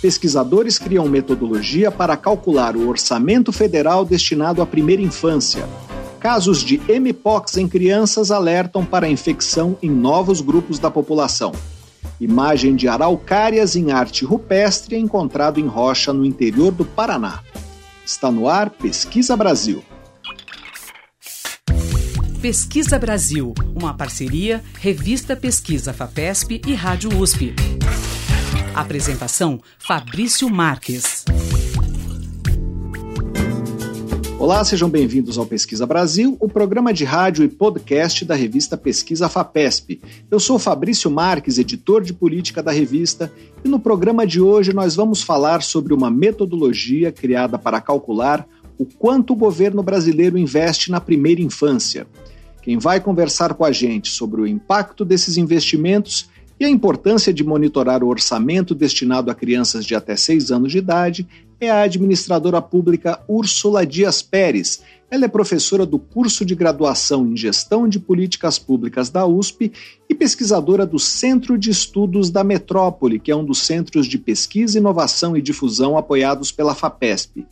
Pesquisadores criam metodologia para calcular o orçamento federal destinado à primeira infância. Casos de mpox em crianças alertam para infecção em novos grupos da população. Imagem de araucárias em arte rupestre encontrado em rocha no interior do Paraná. Está no ar Pesquisa Brasil. Pesquisa Brasil, uma parceria Revista Pesquisa FAPESP e Rádio USP. Apresentação Fabrício Marques. Olá, sejam bem-vindos ao Pesquisa Brasil, o programa de rádio e podcast da revista Pesquisa FAPESP. Eu sou Fabrício Marques, editor de política da revista, e no programa de hoje nós vamos falar sobre uma metodologia criada para calcular o quanto o governo brasileiro investe na primeira infância. Quem vai conversar com a gente sobre o impacto desses investimentos e a importância de monitorar o orçamento destinado a crianças de até 6 anos de idade é a administradora pública Úrsula Dias Pérez. Ela é professora do curso de graduação em Gestão de Políticas Públicas da USP e pesquisadora do Centro de Estudos da Metrópole, que é um dos centros de pesquisa, inovação e difusão apoiados pela FAPESP.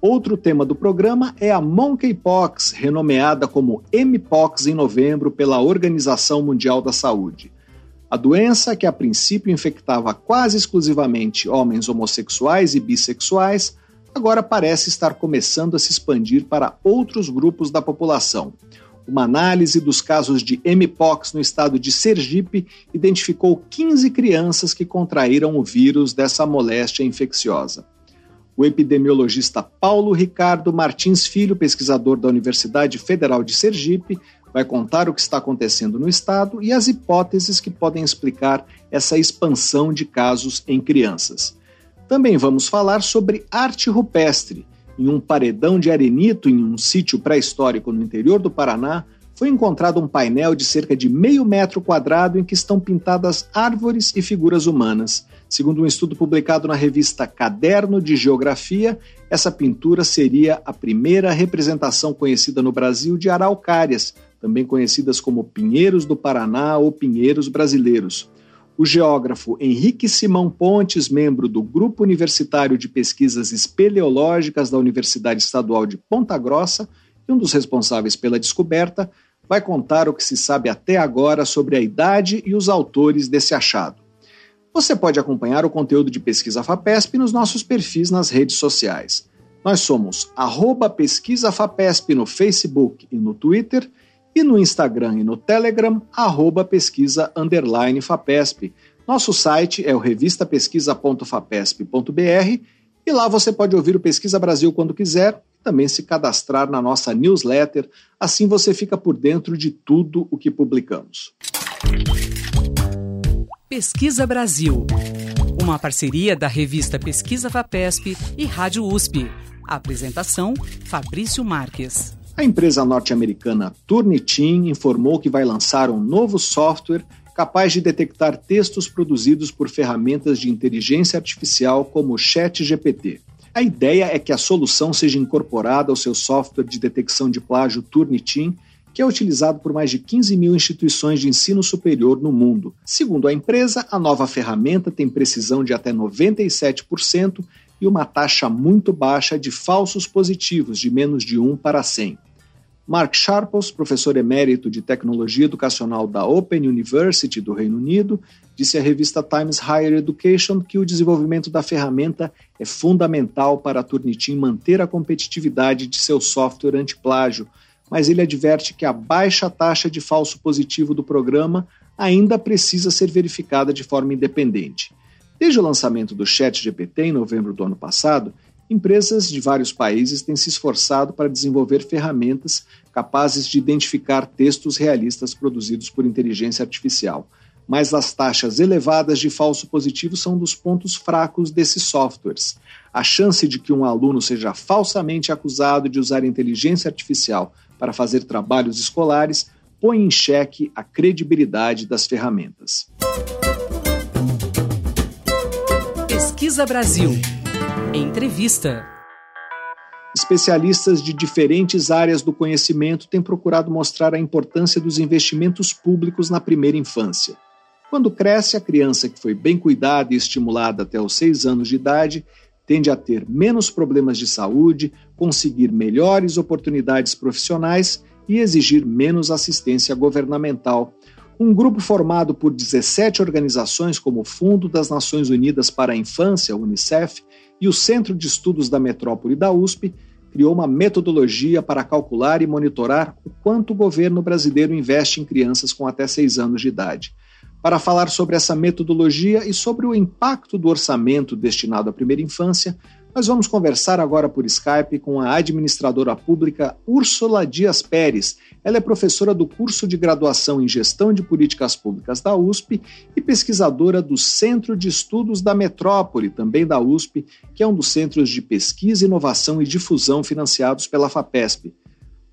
Outro tema do programa é a Monkeypox, renomeada como Mpox em novembro pela Organização Mundial da Saúde. A doença, que a princípio infectava quase exclusivamente homens homossexuais e bissexuais, agora parece estar começando a se expandir para outros grupos da população. Uma análise dos casos de Mpox no estado de Sergipe identificou 15 crianças que contraíram o vírus dessa moléstia infecciosa. O epidemiologista Paulo Ricardo Martins Filho, pesquisador da Universidade Federal de Sergipe, vai contar o que está acontecendo no estado e as hipóteses que podem explicar essa expansão de casos em crianças. Também vamos falar sobre arte rupestre. Em um paredão de arenito em um sítio pré-histórico no interior do Paraná, foi encontrado um painel de cerca de meio metro quadrado em que estão pintadas árvores e figuras humanas. Segundo um estudo publicado na revista Caderno de Geografia, essa pintura seria a primeira representação conhecida no Brasil de araucárias, também conhecidas como pinheiros do Paraná ou pinheiros brasileiros. O geógrafo Henrique Simão Pontes, membro do Grupo Universitário de Pesquisas Espeleológicas da Universidade Estadual de Ponta Grossa e um dos responsáveis pela descoberta, vai contar o que se sabe até agora sobre a idade e os autores desse achado. Você pode acompanhar o conteúdo de Pesquisa FAPESP nos nossos perfis nas redes sociais. Nós somos arroba Pesquisa FAPESP no Facebook e no Twitter e no Instagram e no Telegram, arroba pesquisa underline FAPESP. Nosso site é o revistapesquisa.fapesp.br e lá você pode ouvir o Pesquisa Brasil quando quiser e também se cadastrar na nossa newsletter, assim você fica por dentro de tudo o que publicamos. Pesquisa Brasil, uma parceria da revista Pesquisa FAPESP e Rádio USP. apresentação: Fabrício Marques. A empresa norte-americana Turnitin informou que vai lançar um novo software capaz de detectar textos produzidos por ferramentas de inteligência artificial como o ChatGPT. A ideia é que a solução seja incorporada ao seu software de detecção de plágio Turnitin, que é utilizado por mais de 15 mil instituições de ensino superior no mundo. Segundo a empresa, a nova ferramenta tem precisão de até 97% e uma taxa muito baixa de falsos positivos, de menos de 1 para 100. Mark Sharples, professor emérito de tecnologia educacional da Open University do Reino Unido, disse à revista Times Higher Education que o desenvolvimento da ferramenta é fundamental para a Turnitin manter a competitividade de seu software anti-plágio, mas ele adverte que a baixa taxa de falso positivo do programa ainda precisa ser verificada de forma independente. Desde o lançamento do ChatGPT em novembro do ano passado, Empresas de vários países têm se esforçado para desenvolver ferramentas capazes de identificar textos realistas produzidos por inteligência artificial. Mas as taxas elevadas de falso positivo são um dos pontos fracos desses softwares. A chance de que um aluno seja falsamente acusado de usar inteligência artificial para fazer trabalhos escolares põe em xeque a credibilidade das ferramentas. Pesquisa Brasil. Entrevista. Especialistas de diferentes áreas do conhecimento têm procurado mostrar a importância dos investimentos públicos na primeira infância. Quando cresce, a criança que foi bem cuidada e estimulada até os seis anos de idade tende a ter menos problemas de saúde, conseguir melhores oportunidades profissionais e exigir menos assistência governamental. Um grupo formado por 17 organizações, como o Fundo das Nações Unidas para a Infância, Unicef, e o Centro de Estudos da Metrópole da USP, criou uma metodologia para calcular e monitorar o quanto o governo brasileiro investe em crianças com até 6 anos de idade. Para falar sobre essa metodologia e sobre o impacto do orçamento destinado à primeira infância, nós vamos conversar agora por Skype com a administradora pública Úrsula Dias Pérez. Ela é professora do curso de graduação em Gestão de Políticas Públicas da USP e pesquisadora do Centro de Estudos da Metrópole, também da USP, que é um dos centros de pesquisa, inovação e difusão financiados pela FAPESP.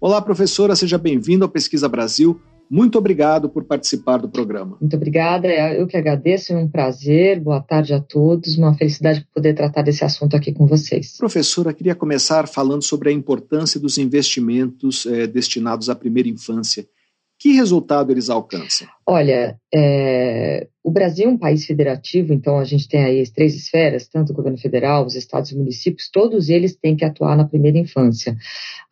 Olá, professora, seja bem-vinda ao Pesquisa Brasil. Muito obrigado por participar do programa. Muito obrigada, é, eu que agradeço, é um prazer. Boa tarde a todos, uma felicidade poder tratar desse assunto aqui com vocês. Professora, queria começar falando sobre a importância dos investimentos eh, destinados à primeira infância que resultado eles alcançam? Olha, é, o Brasil é um país federativo, então a gente tem aí as três esferas, tanto o governo federal, os estados e municípios, todos eles têm que atuar na primeira infância.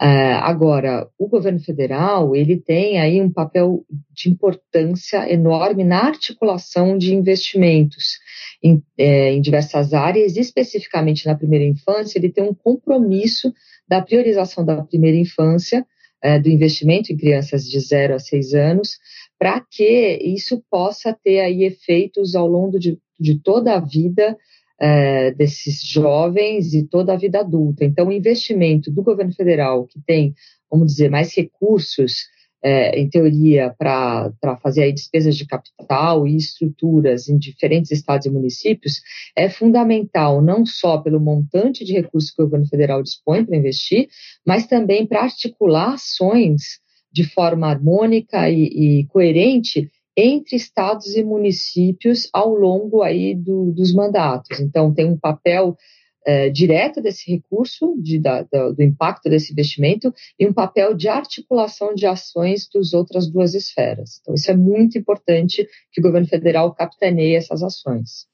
É, agora, o governo federal, ele tem aí um papel de importância enorme na articulação de investimentos em, é, em diversas áreas, especificamente na primeira infância, ele tem um compromisso da priorização da primeira infância, é, do investimento em crianças de 0 a 6 anos, para que isso possa ter aí efeitos ao longo de, de toda a vida é, desses jovens e toda a vida adulta. Então, o investimento do governo federal, que tem, vamos dizer, mais recursos é, em teoria, para fazer aí despesas de capital e estruturas em diferentes estados e municípios, é fundamental não só pelo montante de recursos que o governo federal dispõe para investir, mas também para articular ações de forma harmônica e, e coerente entre estados e municípios ao longo aí do, dos mandatos. Então, tem um papel é, direto desse recurso, de, da, do impacto desse investimento, e um papel de articulação de ações das outras duas esferas. Então, isso é muito importante que o governo federal capitaneie essas ações.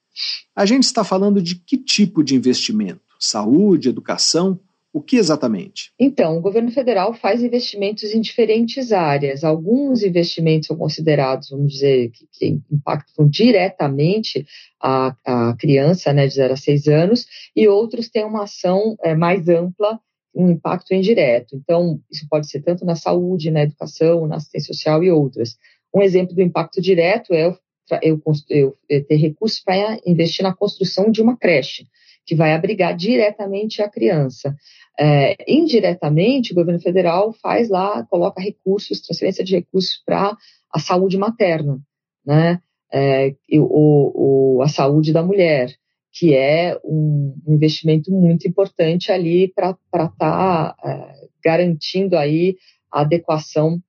A gente está falando de que tipo de investimento? Saúde, educação o que exatamente? Então, o governo federal faz investimentos em diferentes áreas. Alguns investimentos são considerados, vamos dizer, que, que impactam diretamente a, a, criança né, de 0 a 6 anos, e outros têm uma ação é, mais ampla, um impacto indireto. Então, isso pode ser tanto na saúde, na educação, na assistência social e outras. Um exemplo do impacto direto é eu, eu, eu ter recursos para investir na construção de uma creche que vai abrigar diretamente a criança. É, indiretamente, o governo federal faz lá, coloca recursos, transferência de recursos para a saúde materna, né? É, o, o, a saúde da mulher, que é um investimento muito importante ali para estar tá, é, garantindo aí a adequação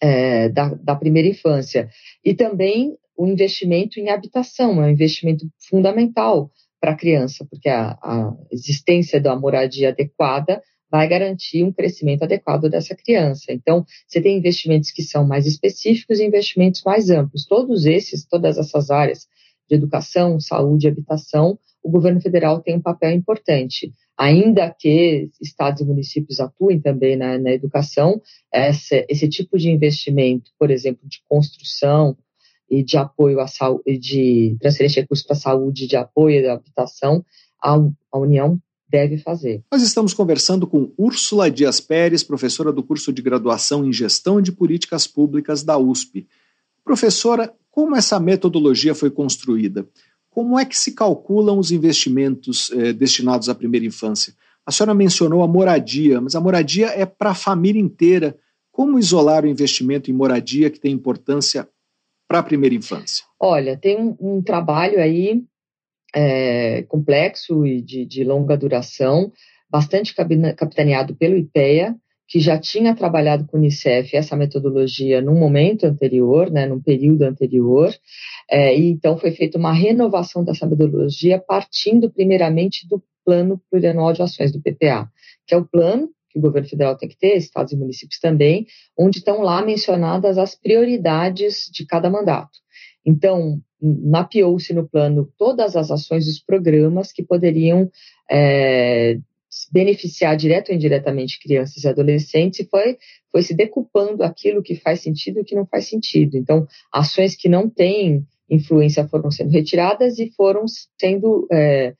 é, da, da primeira infância. E também o investimento em habitação, é um investimento fundamental para a criança, porque a, a existência da moradia adequada vai garantir um crescimento adequado dessa criança. Então, você tem investimentos que são mais específicos e investimentos mais amplos. Todos esses, todas essas áreas de educação, saúde habitação, o governo federal tem um papel importante. Ainda que estados e municípios atuem também na, na educação, essa, esse tipo de investimento, por exemplo, de construção e de apoio à saúde, de transferência de recursos para a saúde, de apoio à habitação, a, a União deve fazer. Nós estamos conversando com Úrsula Dias Pérez, professora do curso de graduação em Gestão de Políticas Públicas da USP. Professora, como essa metodologia foi construída? Como é que se calculam os investimentos eh, destinados à primeira infância? A senhora mencionou a moradia, mas a moradia é para a família inteira. Como isolar o investimento em moradia que tem importância para a primeira infância? Olha, tem um, um trabalho aí é, complexo e de, de, longa duração, bastante capitaneado pelo IPEA, que já tinha trabalhado com o Unicef essa metodologia num momento anterior, né, num período anterior, é, e então foi feita uma renovação dessa metodologia partindo primeiramente do Plano Plurianual de Ações, do PPA, que é o plano que o governo federal tem que ter, estados e municípios também, onde estão lá mencionadas as prioridades de cada mandato. Então, mapeou-se no plano todas as ações dos programas que poderiam é, beneficiar direto ou indiretamente crianças e adolescentes e foi, foi se decupando aquilo que faz sentido e o que não faz sentido. Então, ações que não têm influência foram sendo retiradas e foram sendo é,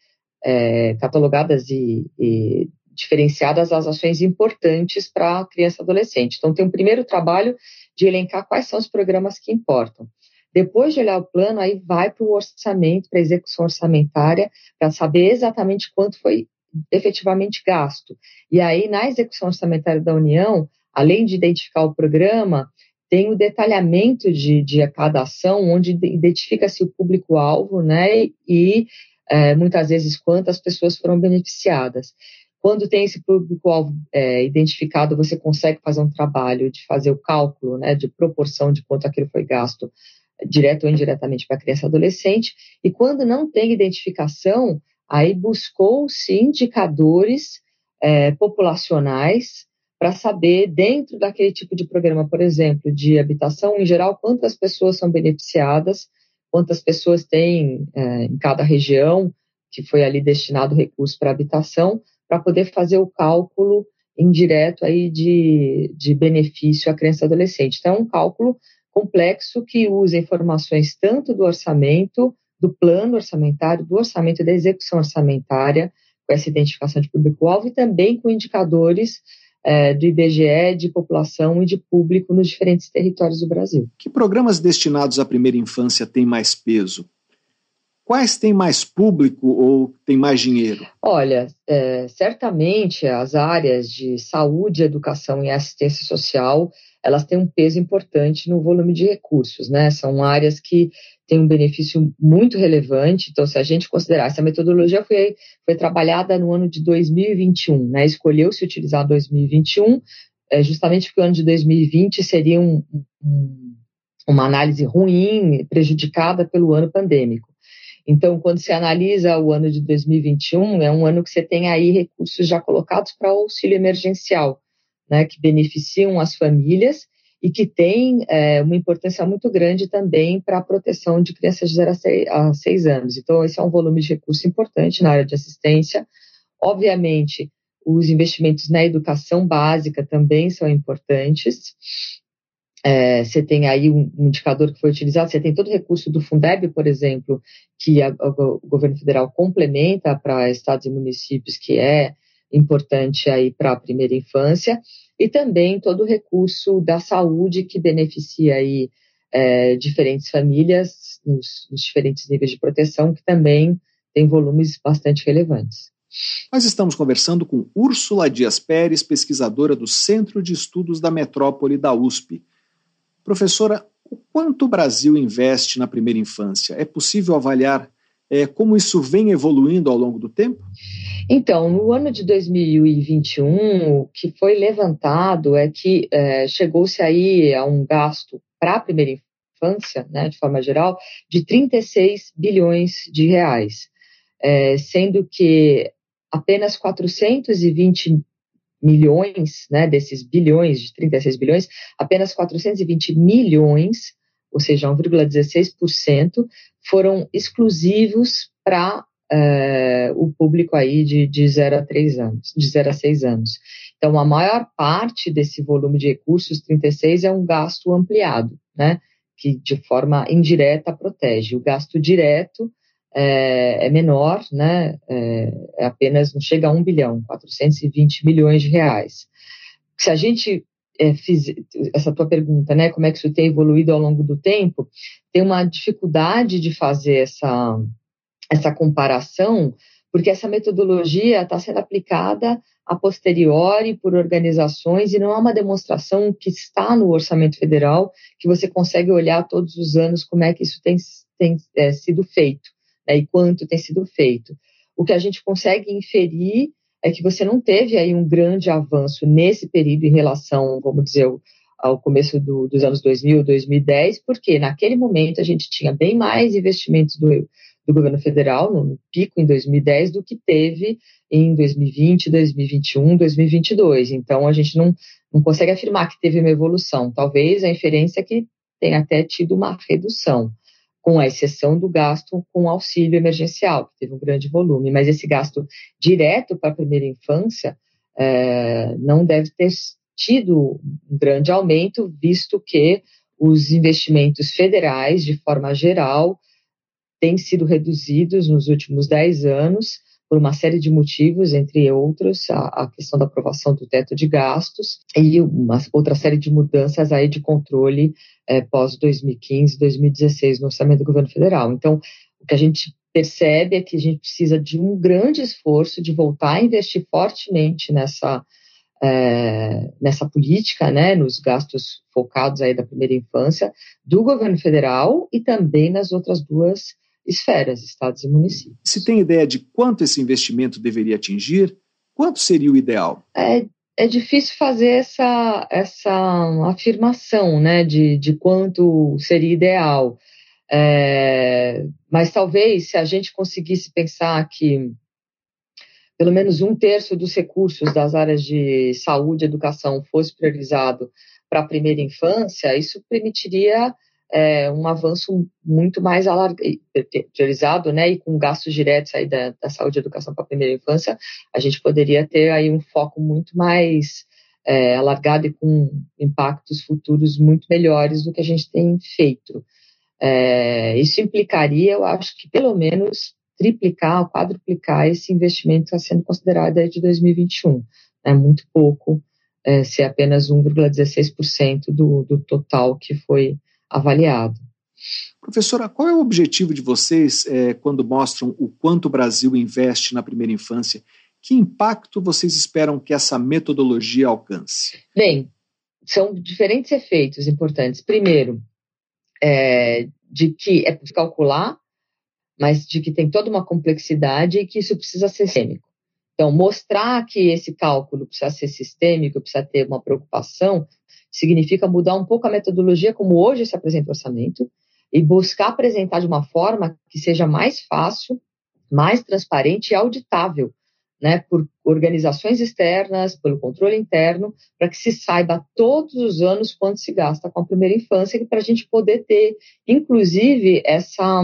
é, catalogadas e, e diferenciadas as ações importantes para a criança e adolescente. Então, tem um primeiro trabalho de elencar quais são os programas que importam. Depois de olhar o plano, aí vai para o orçamento, para a execução orçamentária, para saber exatamente quanto foi efetivamente gasto. E aí, na execução orçamentária da União, além de identificar o programa, tem o detalhamento de, de cada ação, onde identifica-se o público-alvo, né, e é, muitas vezes quantas pessoas foram beneficiadas. Quando tem esse público-alvo é, identificado, você consegue fazer um trabalho de fazer o cálculo, né, de proporção de quanto aquilo foi gasto, direto ou indiretamente para criança e adolescente. E quando não tem identificação, aí buscou-se indicadores é, populacionais para saber, dentro daquele tipo de programa, por exemplo, de habitação, em geral, quantas pessoas são beneficiadas, quantas pessoas tem é, em cada região que foi ali destinado recurso para habitação, para poder fazer o cálculo indireto aí de, de benefício à criança e adolescente. Então, é um cálculo complexo que usa informações tanto do orçamento, do plano orçamentário, do orçamento da execução orçamentária, com essa identificação de público-alvo, e também com indicadores é, do IBGE de população e de público nos diferentes territórios do Brasil. Que programas destinados à primeira infância têm mais peso? Quais têm mais público ou têm mais dinheiro? Olha, é, certamente as áreas de saúde, educação e assistência social elas têm um peso importante no volume de recursos, né? São áreas que têm um benefício muito relevante. Então, se a gente considerar, essa metodologia foi, foi trabalhada no ano de 2021, né? Escolheu-se utilizar 2021, é, justamente porque o ano de 2020 seria um, um, uma análise ruim, prejudicada pelo ano pandêmico. Então, quando se analisa o ano de 2021, é um ano que você tem aí recursos já colocados para auxílio emergencial, né, que beneficiam as famílias e que tem é, uma importância muito grande também para a proteção de crianças de 0 a 6 anos. Então, esse é um volume de recurso importante na área de assistência. Obviamente, os investimentos na educação básica também são importantes. É, você tem aí um, indicador que foi utilizado, você tem todo o recurso do Fundeb, por exemplo, que a, a, o governo federal complementa para estados e municípios, que é importante aí para a primeira infância, e também todo o recurso da saúde que beneficia aí é, diferentes famílias nos, nos diferentes níveis de proteção, que também tem volumes bastante relevantes. Nós estamos conversando com Úrsula Dias Pérez, pesquisadora do Centro de Estudos da Metrópole da USP. Professora, o quanto o Brasil investe na primeira infância? É possível avaliar é, como isso vem evoluindo ao longo do tempo? Então, no ano de 2021, o que foi levantado é que é, chegou-se aí a um gasto para a primeira infância, né, de forma geral, de 36 bilhões de reais, é, sendo que apenas 420 milhões, né, desses bilhões, de 36 bilhões, apenas 420 milhões, ou seja, 1,16%, foram exclusivos para eh, o público aí de, de 0 a 3 anos, de 0 a 6 anos. Então, a maior parte desse volume de recursos, 36, é um gasto ampliado, né, que de forma indireta protege. O gasto direto é, é menor, né? É, é, apenas não chega a um bilhão, 420 milhões de reais. Se a gente é, fiz essa tua pergunta, né? Como é que isso tem evoluído ao longo do tempo? Tem uma dificuldade de fazer essa essa comparação, porque essa metodologia está sendo aplicada a posteriori por organizações e não é uma demonstração que está no orçamento federal que você consegue olhar todos os anos como é que isso tem, tem é, sido feito né, e quanto tem sido feito. O que a gente consegue inferir é que você não teve aí um grande avanço nesse período em relação, vamos dizer, ao começo do, dos anos 2000, 2010, porque naquele momento a gente tinha bem mais investimentos do, do governo federal, no pico em 2010, do que teve em 2020, 2021, 2022. Então a gente não, não consegue afirmar que teve uma evolução. Talvez a inferência é que tenha até tido uma redução. Com a exceção do gasto com auxílio emergencial, que teve um grande volume, mas esse gasto direto para a primeira infância é, não deve ter tido um grande aumento, visto que os investimentos federais, de forma geral, têm sido reduzidos nos últimos 10 anos, por uma série de motivos, entre outros, a, a, questão da aprovação do teto de gastos e uma outra série de mudanças aí de controle é, pós 2015, 2016 no orçamento do governo federal. Então, o que a gente percebe é que a gente precisa de um grande esforço de voltar a investir fortemente nessa é, nessa política, né, nos gastos focados aí da primeira infância do governo federal e também nas outras duas esferas, estados e municípios. Se tem ideia de quanto esse investimento deveria atingir, quanto seria o ideal? É, é difícil fazer essa, essa afirmação né, de, de quanto seria ideal. É, mas talvez se a gente conseguisse pensar que pelo menos um terço dos recursos das áreas de saúde e educação fosse priorizado para a primeira infância, isso permitiria é, um avanço muito mais priorizado, né, e com gastos diretos aí da, da saúde e educação para a primeira infância, a gente poderia ter aí um foco muito mais é, alargado e com impactos futuros muito melhores do que a gente tem feito. É, isso implicaria, eu acho que pelo menos triplicar, quadruplicar esse investimento que está sendo considerado aí de 2021. É muito pouco, é, ser apenas 1,16% do, do total que foi avaliado. Professora, qual é o objetivo de vocês é, quando mostram o quanto o Brasil investe na primeira infância? Que impacto vocês esperam que essa metodologia alcance? Bem, são diferentes efeitos importantes. Primeiro, é, de que é calcular, mas de que tem toda uma complexidade e que isso precisa ser sistêmico. Então, mostrar que esse cálculo precisa ser sistêmico, precisa ter uma preocupação, significa mudar um pouco a metodologia como hoje se apresenta o orçamento e buscar apresentar de uma forma que seja mais fácil, mais transparente e auditável, né, por organizações externas, pelo controle interno, para que se saiba todos os anos quanto se gasta com a primeira infância, para a gente poder ter, inclusive, essa,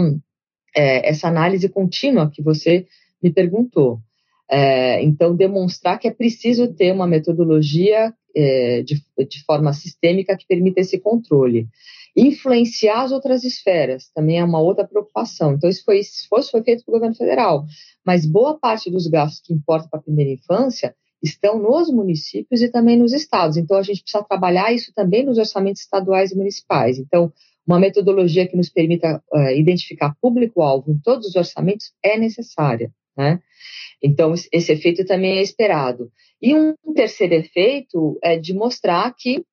é, essa análise contínua que você me perguntou. É, então, demonstrar que é preciso ter uma metodologia é, de, de forma sistêmica que permita esse controle. Influenciar as outras esferas também é uma outra preocupação. Então, isso foi, esforço foi feito pelo governo federal, mas boa parte dos gastos que importam para a primeira infância estão nos municípios e também nos estados. Então, a gente precisa trabalhar isso também nos orçamentos estaduais e municipais. Então, uma metodologia que nos permita uh, identificar público-alvo em todos os orçamentos é necessária. Né? Então, esse efeito também é esperado. E um terceiro efeito é de mostrar que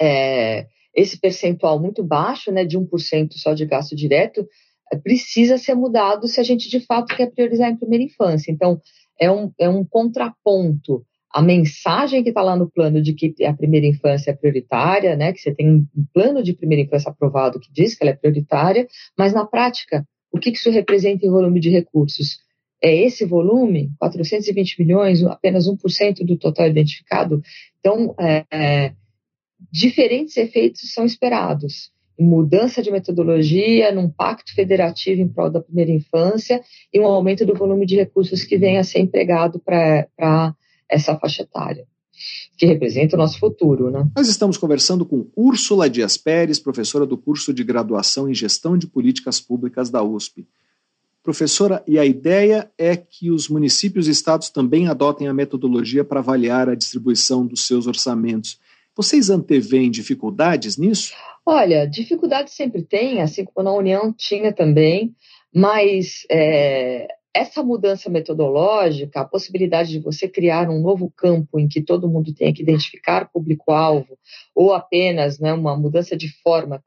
é, esse percentual muito baixo, né, de 1% só de gasto direto, é, precisa ser mudado se a gente de fato quer priorizar em primeira infância. Então, é um, é um contraponto a mensagem que está lá no plano de que a primeira infância é prioritária, né, que você tem um plano de primeira infância aprovado que diz que ela é prioritária, mas na prática, o que isso representa em volume de recursos? É esse volume, 420 milhões, apenas 1% do total identificado. Então, é, é, diferentes efeitos são esperados. Mudança de metodologia, num pacto federativo em prol da primeira infância e um aumento do volume de recursos que vem a ser empregado para essa faixa etária, que representa o nosso futuro. Né? Nós estamos conversando com Úrsula Dias Pérez, professora do curso de graduação em Gestão de Políticas Públicas da USP. Professora, e a ideia é que os municípios e estados também adotem a metodologia para avaliar a distribuição dos seus orçamentos. Vocês anteveem dificuldades nisso? Olha, dificuldades sempre tem, assim como na União tinha também, mas é, essa mudança metodológica, a possibilidade de você criar um novo campo em que todo mundo tenha que identificar público-alvo, ou apenas né, uma mudança de forma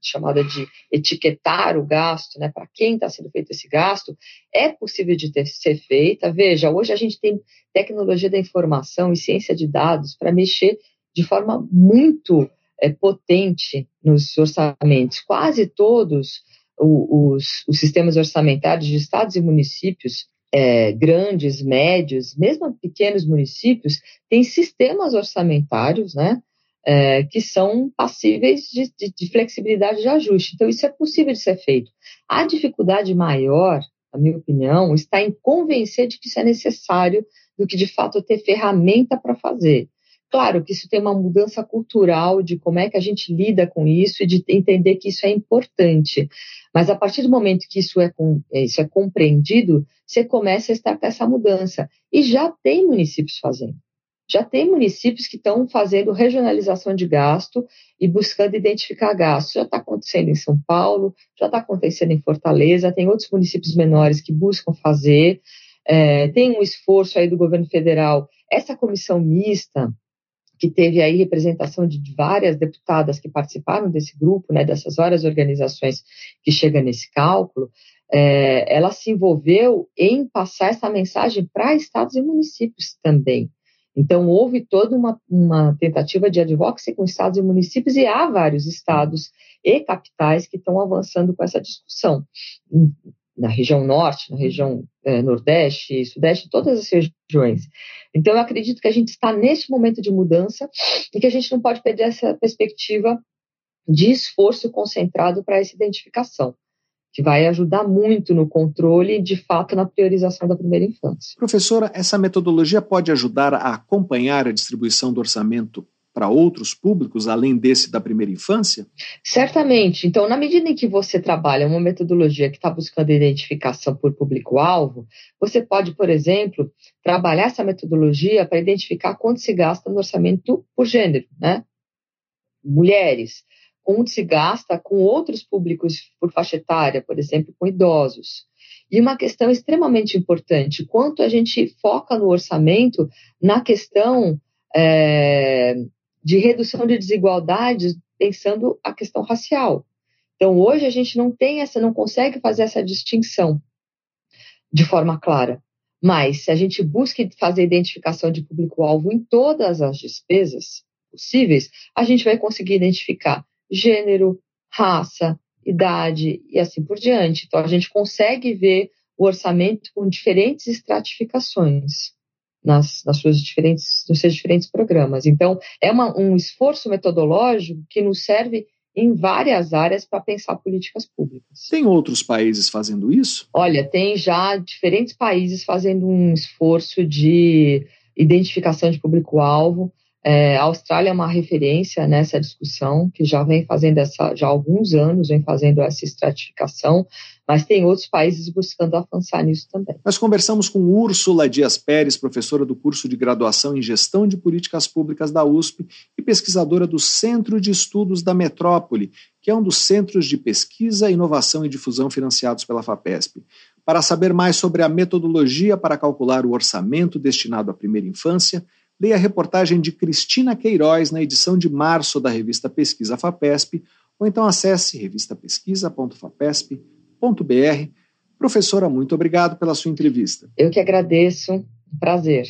chamada de etiquetar o gasto, né, para quem está sendo feito esse gasto, é possível de ter, ser feita. Veja, hoje a gente tem tecnologia da informação e ciência de dados para mexer de forma muito é, potente nos orçamentos. Quase todos os, os sistemas orçamentários de estados e municípios é, grandes, médios, mesmo pequenos municípios, têm sistemas orçamentários, né? É, que são passíveis de, de, de, flexibilidade de ajuste. Então, isso é possível de ser feito. A dificuldade maior, na minha opinião, está em convencer de que isso é necessário do que, de fato, ter ferramenta para fazer. Claro que isso tem uma mudança cultural de como é que a gente lida com isso e de entender que isso é importante. Mas a partir do momento que isso é, isso é compreendido, você começa a estar com essa mudança. E já tem municípios fazendo. Já tem municípios que estão fazendo regionalização de gasto e buscando identificar gastos. Já está acontecendo em São Paulo, já está acontecendo em Fortaleza, tem outros municípios menores que buscam fazer. É, tem um esforço aí do governo federal. Essa comissão mista, que teve aí representação de várias deputadas que participaram desse grupo, né, dessas várias organizações que chegam nesse cálculo, é, ela se envolveu em passar essa mensagem para estados e municípios também. Então, houve toda uma, uma tentativa de advocacy com estados e municípios, e há vários estados e capitais que estão avançando com essa discussão. Na região norte, na região é, nordeste, sudeste, todas as regiões. Então, eu acredito que a gente está nesse momento de mudança e que a gente não pode perder essa perspectiva de esforço concentrado para essa identificação que vai ajudar muito no controle e, de fato, na priorização da primeira infância. Professora, essa metodologia pode ajudar a acompanhar a distribuição do orçamento para outros públicos, além desse da primeira infância? Certamente. Então, na medida em que você trabalha uma metodologia que está buscando identificação por público-alvo, você pode, por exemplo, trabalhar essa metodologia para identificar quanto se gasta no orçamento por gênero, né? Mulheres, onde se gasta com outros públicos por faixa etária, por exemplo, com idosos. E uma questão extremamente importante: quanto a gente foca no orçamento na questão é, de redução de desigualdades, pensando a questão racial. Então, hoje a gente não tem essa, não consegue fazer essa distinção de forma clara. Mas se a gente busca fazer identificação de público-alvo em todas as despesas possíveis, a gente vai conseguir identificar gênero, raça, idade e assim por diante. Então, a gente consegue ver o orçamento com diferentes estratificações nas, nas suas diferentes, nos seus diferentes programas. Então, é uma, um esforço metodológico que nos serve em várias áreas para pensar políticas públicas. Tem outros países fazendo isso? Olha, tem já diferentes países fazendo um esforço de identificação de público-alvo. É, a Austrália é uma referência nessa discussão, que já vem fazendo essa, já há alguns anos vem fazendo essa estratificação, mas tem outros países buscando avançar nisso também. Nós conversamos com Úrsula Dias Pérez, professora do curso de graduação em Gestão de Políticas Públicas da USP e pesquisadora do Centro de Estudos da Metrópole, que é um dos centros de pesquisa, inovação e difusão financiados pela FAPESP. Para saber mais sobre a metodologia para calcular o orçamento destinado à primeira infância, leia a reportagem de Cristina Queiroz na edição de março da revista Pesquisa FAPESP, ou então acesse revistapesquisa.fapesp.br. Professora, muito obrigado pela sua entrevista. Eu que agradeço. Prazer.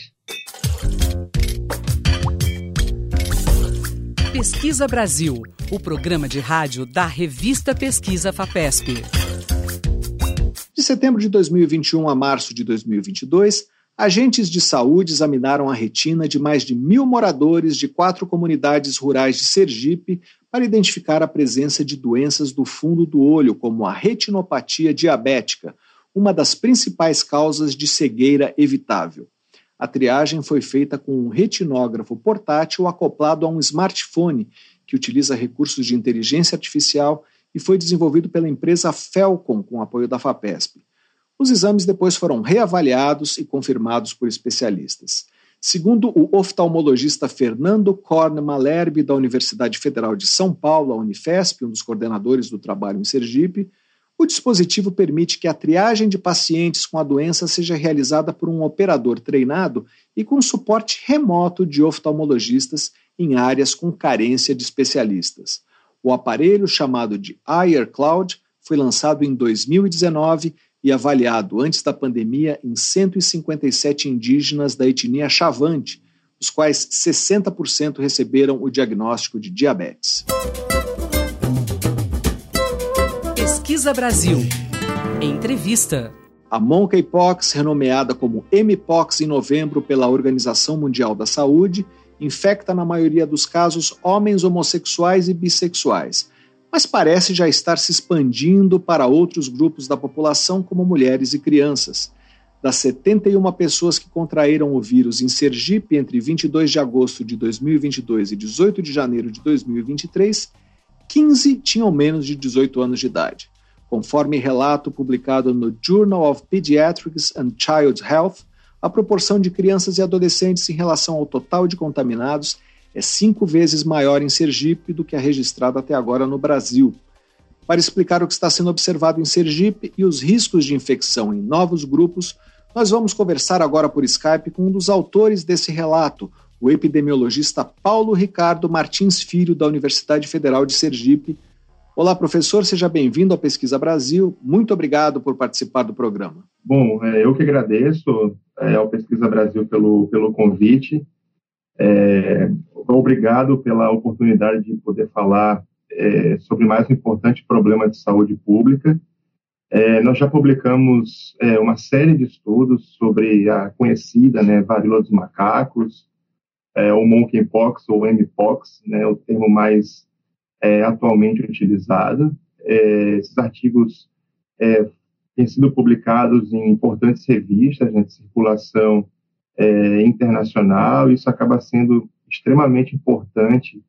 Pesquisa Brasil, o programa de rádio da revista Pesquisa FAPESP. De setembro de 2021 a março de 2022, Agentes de saúde examinaram a retina de mais de mil moradores de quatro comunidades rurais de Sergipe para identificar a presença de doenças do fundo do olho, como a retinopatia diabética, uma das principais causas de cegueira evitável. A triagem foi feita com um retinógrafo portátil acoplado a um smartphone, que utiliza recursos de inteligência artificial e foi desenvolvido pela empresa Felcom, com apoio da FAPESP. Os exames depois foram reavaliados e confirmados por especialistas. Segundo o oftalmologista Fernando Korn Malerbe, da Universidade Federal de São Paulo, a Unifesp, um dos coordenadores do trabalho em Sergipe, o dispositivo permite que a triagem de pacientes com a doença seja realizada por um operador treinado e com suporte remoto de oftalmologistas em áreas com carência de especialistas. O aparelho, chamado de Air Cloud, foi lançado em 2019 e avaliado antes da pandemia em 157 indígenas da etnia Chavante, dos quais 60% receberam o diagnóstico de diabetes. Pesquisa Brasil. Entrevista. A monkeypox, renomeada como mpox em novembro pela Organização Mundial da Saúde, infecta na maioria dos casos homens homossexuais e bissexuais, mas parece já estar se expandindo para outros grupos da população, como mulheres e crianças. Das 71 pessoas que contraíram o vírus em Sergipe entre 22 de agosto de 2022 e 18 de janeiro de 2023, 15 tinham menos de 18 anos de idade. Conforme relato publicado no Journal of Pediatrics and Child Health, a proporção de crianças e adolescentes em relação ao total de contaminados é cinco vezes maior em Sergipe do que a registrada até agora no Brasil. Para explicar o que está sendo observado em Sergipe e os riscos de infecção em novos grupos, nós vamos conversar agora por Skype com um dos autores desse relato, o epidemiologista Paulo Ricardo Martins Filho, da Universidade Federal de Sergipe. Olá, professor, seja bem-vindo ao Pesquisa Brasil. Muito obrigado por participar do programa. Bom, é, eu que agradeço é, ao Pesquisa Brasil pelo, pelo convite. É, obrigado pela oportunidade de poder falar é, sobre mais um importante problema de saúde pública. É, nós já publicamos é, uma série de estudos sobre a conhecida né, varíola dos macacos, é, ou monkeypox ou mpox, né, o termo mais atualmente utilizado. esses artigos têm sido publicados em importantes revistas né, de circulação é, internacional. Isso acaba sendo extremamente importante,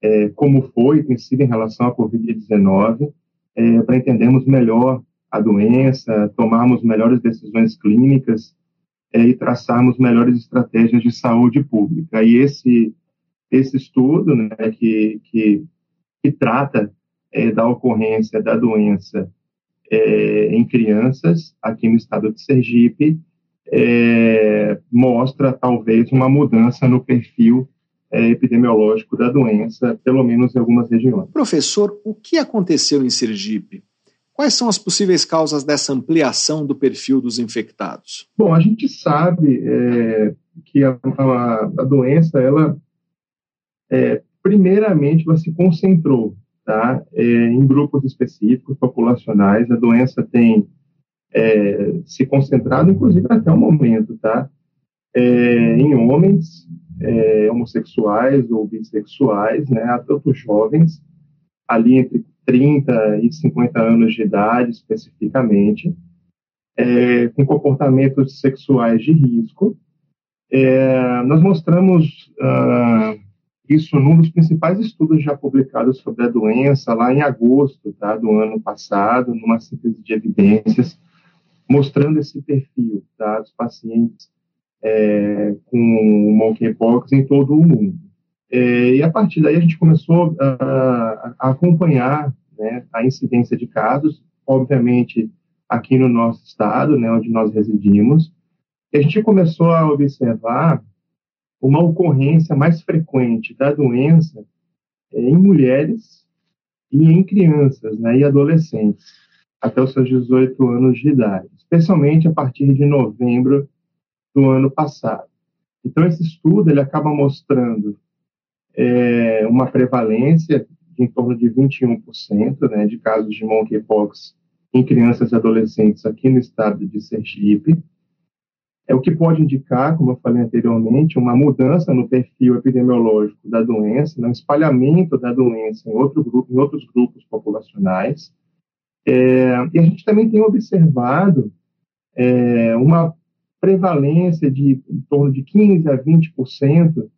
é, como foi e tem sido em relação à Covid-19, é, para entendermos melhor a doença, tomarmos melhores decisões clínicas é, e traçarmos melhores estratégias de saúde pública. E esse esse estudo, né, que, que, que trata é, da ocorrência da doença é, em crianças aqui no estado de Sergipe é, mostra talvez uma mudança no perfil é, epidemiológico da doença, pelo menos em algumas regiões. Professor, o que aconteceu em Sergipe? Quais são as possíveis causas dessa ampliação do perfil dos infectados? Bom, a gente sabe é, que a, a, a, doença, ela, é, primeiramente, ela se concentrou tá? É, em grupos específicos, populacionais. A doença tem é, se concentrado, inclusive até o momento, tá? É, em homens é, homossexuais ou bissexuais, né? Adultos jovens, ali entre 30 e 50 anos de idade, especificamente, é, com comportamentos sexuais de risco. É, nós mostramos ah, isso num dos principais estudos já publicados sobre a doença, lá em agosto tá, do ano passado, numa síntese de evidências, mostrando esse perfil tá, dos pacientes é, com monkeypox em todo o mundo. É, e a partir daí a gente começou a, a acompanhar né, a incidência de casos, obviamente aqui no nosso estado, né, onde nós residimos, e a gente começou a observar uma ocorrência mais frequente da doença é, em mulheres e em crianças né, e adolescentes, até os seus 18 anos de idade, especialmente a partir de novembro do ano passado. Então, esse estudo ele acaba mostrando é, uma prevalência de em torno de 21% né, de casos de monkeypox em crianças e adolescentes aqui no estado de Sergipe, é o que pode indicar, como eu falei anteriormente, uma mudança no perfil epidemiológico da doença, no espalhamento da doença em, outro em outros grupos populacionais. É, e a gente também tem observado é, uma prevalência de em torno de 15 a 20%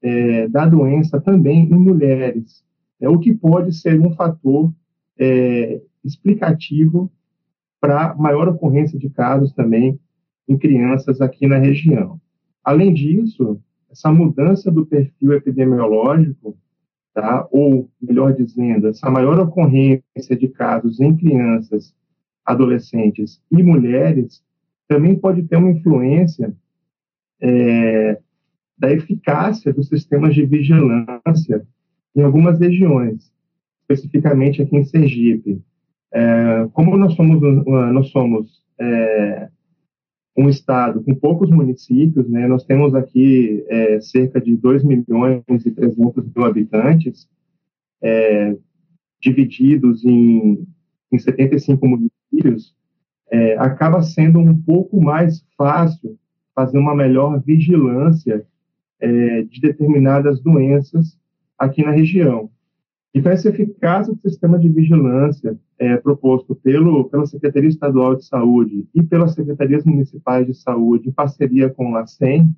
é, da doença também em mulheres, é, o que pode ser um fator é, explicativo para maior ocorrência de casos também em crianças aqui na região. Além disso, essa mudança do perfil epidemiológico, tá, ou, melhor dizendo, essa maior ocorrência de casos em crianças, adolescentes e mulheres, também pode ter uma influência é, da eficácia dos sistemas de vigilância em algumas regiões, especificamente aqui em Sergipe. É, como nós somos, nós somos é, um estado com poucos municípios, né? Nós temos aqui é, cerca de 2 milhões e 300 mil habitantes, é, divididos em, em 75 municípios, é, acaba sendo um pouco mais fácil fazer uma melhor vigilância é, de determinadas doenças aqui na região. Então, essa eficácia do sistema de vigilância é, proposto pelo, pela Secretaria Estadual de Saúde e pelas Secretarias Municipais de Saúde, em parceria com o LACEN,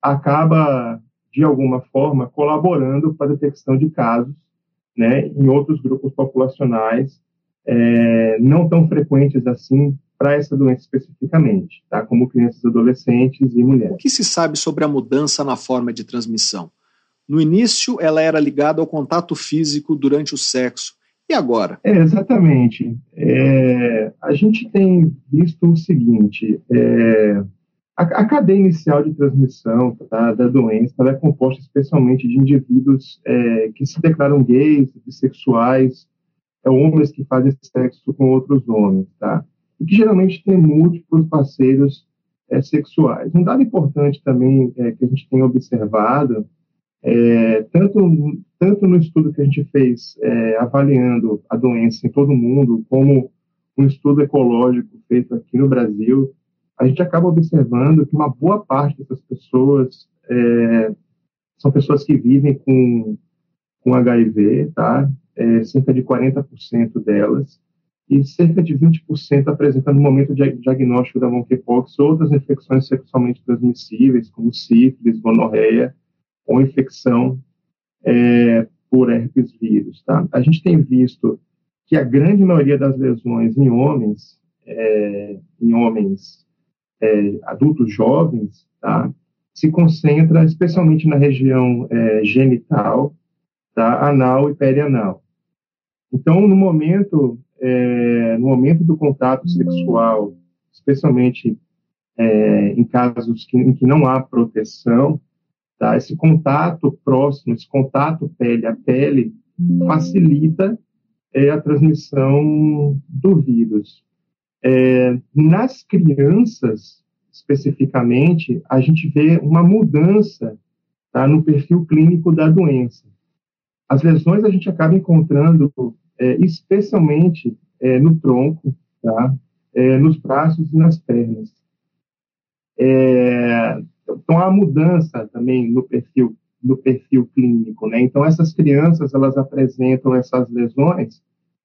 acaba, de alguma forma, colaborando para a detecção de casos né, em outros grupos populacionais, é, não tão frequentes assim para essa doença especificamente, tá? como crianças, adolescentes e mulheres. O que se sabe sobre a mudança na forma de transmissão? No início, ela era ligada ao contato físico durante o sexo. E agora? É, exatamente. É, a gente tem visto o seguinte: é, a, a, cadeia inicial de transmissão tá, da doença é composta especialmente de indivíduos é, que se declaram gays, bissexuais, é, homens que fazem sexo com outros homens, tá? E que geralmente têm múltiplos parceiros é, sexuais. Um dado importante também que a gente tem observado é, tanto, tanto no estudo que a gente fez é, avaliando a doença em todo o mundo, como um estudo ecológico feito aqui no Brasil, a gente acaba observando que uma boa parte dessas pessoas é, são pessoas que vivem com, com HIV, tá? É, cerca de 40% delas, e cerca de 20% apresentam no momento de diagnóstico da monkeypox outras infecções sexualmente transmissíveis, como sífilis, gonorreia, ou infecção é, por herpes vírus. Tá? A gente tem visto que a grande maioria das lesões em homens, é, em homens é, adultos jovens, tá? se concentra especialmente na região é, genital, tá? anal e perianal. Então, no momento, é, no momento do contato sexual, especialmente é, em casos que, em que não há proteção, Tá? Esse contato próximo, esse contato pele a pele, facilita é, a transmissão do vírus. É, nas crianças, especificamente, a gente vê uma mudança tá, no perfil clínico da doença. As lesões a gente acaba encontrando é, especialmente é, no tronco, tá, é, nos braços e nas pernas. Então, há mudança também no perfil, no perfil clínico, né? Então, essas crianças, elas apresentam essas lesões,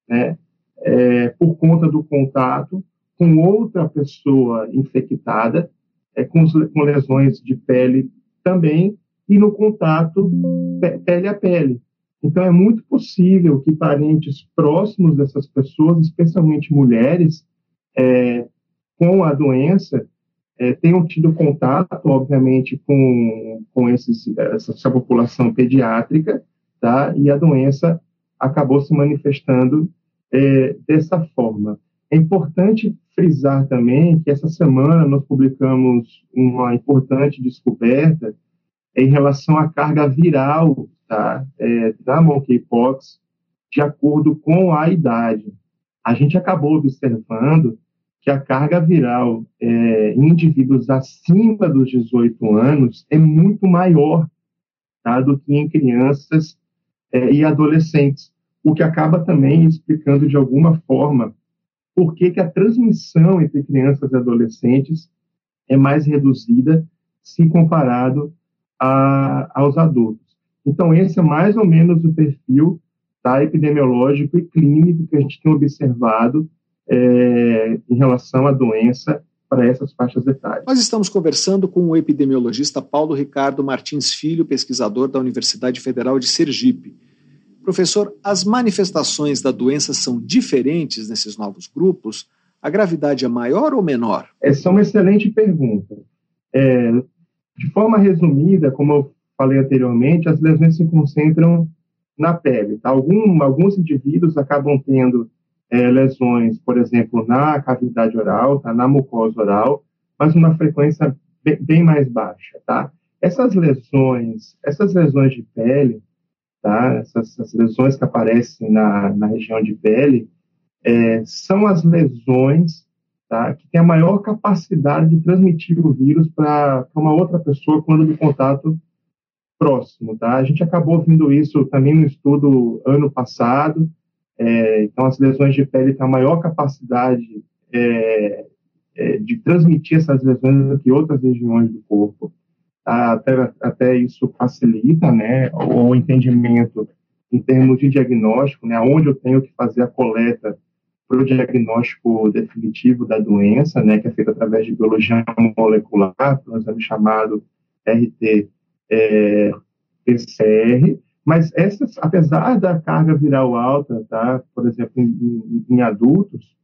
né? É, por conta do contato com outra pessoa infectada, é, com, com lesões de pele também, e no contato pele a pele. Então, é muito possível que parentes próximos dessas pessoas, especialmente mulheres, é, com a doença, é, tenham tido contato, obviamente, com, com esses, essa, essa, população pediátrica, tá? e a doença acabou se manifestando é, dessa forma. É importante frisar também que essa semana nós publicamos uma importante descoberta em relação à carga viral tá? É, da monkeypox de acordo com a idade. A gente acabou observando que a carga viral é, em indivíduos acima dos 18 anos é muito maior tá, do que em crianças é, e adolescentes, o que acaba também explicando de alguma forma por que, que a transmissão entre crianças e adolescentes é mais reduzida se comparado a, aos adultos. Então, esse é mais ou menos o perfil tá, epidemiológico e clínico que a gente tem observado é, em relação à doença para essas faixas etárias. Nós estamos conversando com o epidemiologista Paulo Ricardo Martins Filho, pesquisador da Universidade Federal de Sergipe. Professor, as manifestações da doença são diferentes nesses novos grupos? A gravidade é maior ou menor? Essa é uma excelente pergunta. É, de forma resumida, como eu falei anteriormente, as lesões se concentram na pele. Tá? Algum, alguns indivíduos acabam tendo é, lesões, por exemplo, na cavidade oral, tá? na mucosa oral, mas uma frequência bem, bem mais baixa, tá? Essas lesões, essas lesões de pele, tá? Essas, essas lesões que aparecem na, na região de pele, é, são as lesões tá? que têm a maior capacidade de transmitir o vírus para uma outra pessoa quando do contato próximo, tá? A gente acabou vendo isso também no estudo ano passado, é, então, as lesões de pele têm a maior capacidade é, é, de transmitir essas lesões do que outras regiões do corpo. até, até isso facilita, né, o, o entendimento em termos de diagnóstico, né, onde eu tenho que fazer a coleta para o diagnóstico definitivo da doença, né, que é feito através de biologia molecular, um exame chamado RT-PCR, mas essas, apesar da carga viral alta, tá, por exemplo, em, em, em adultos,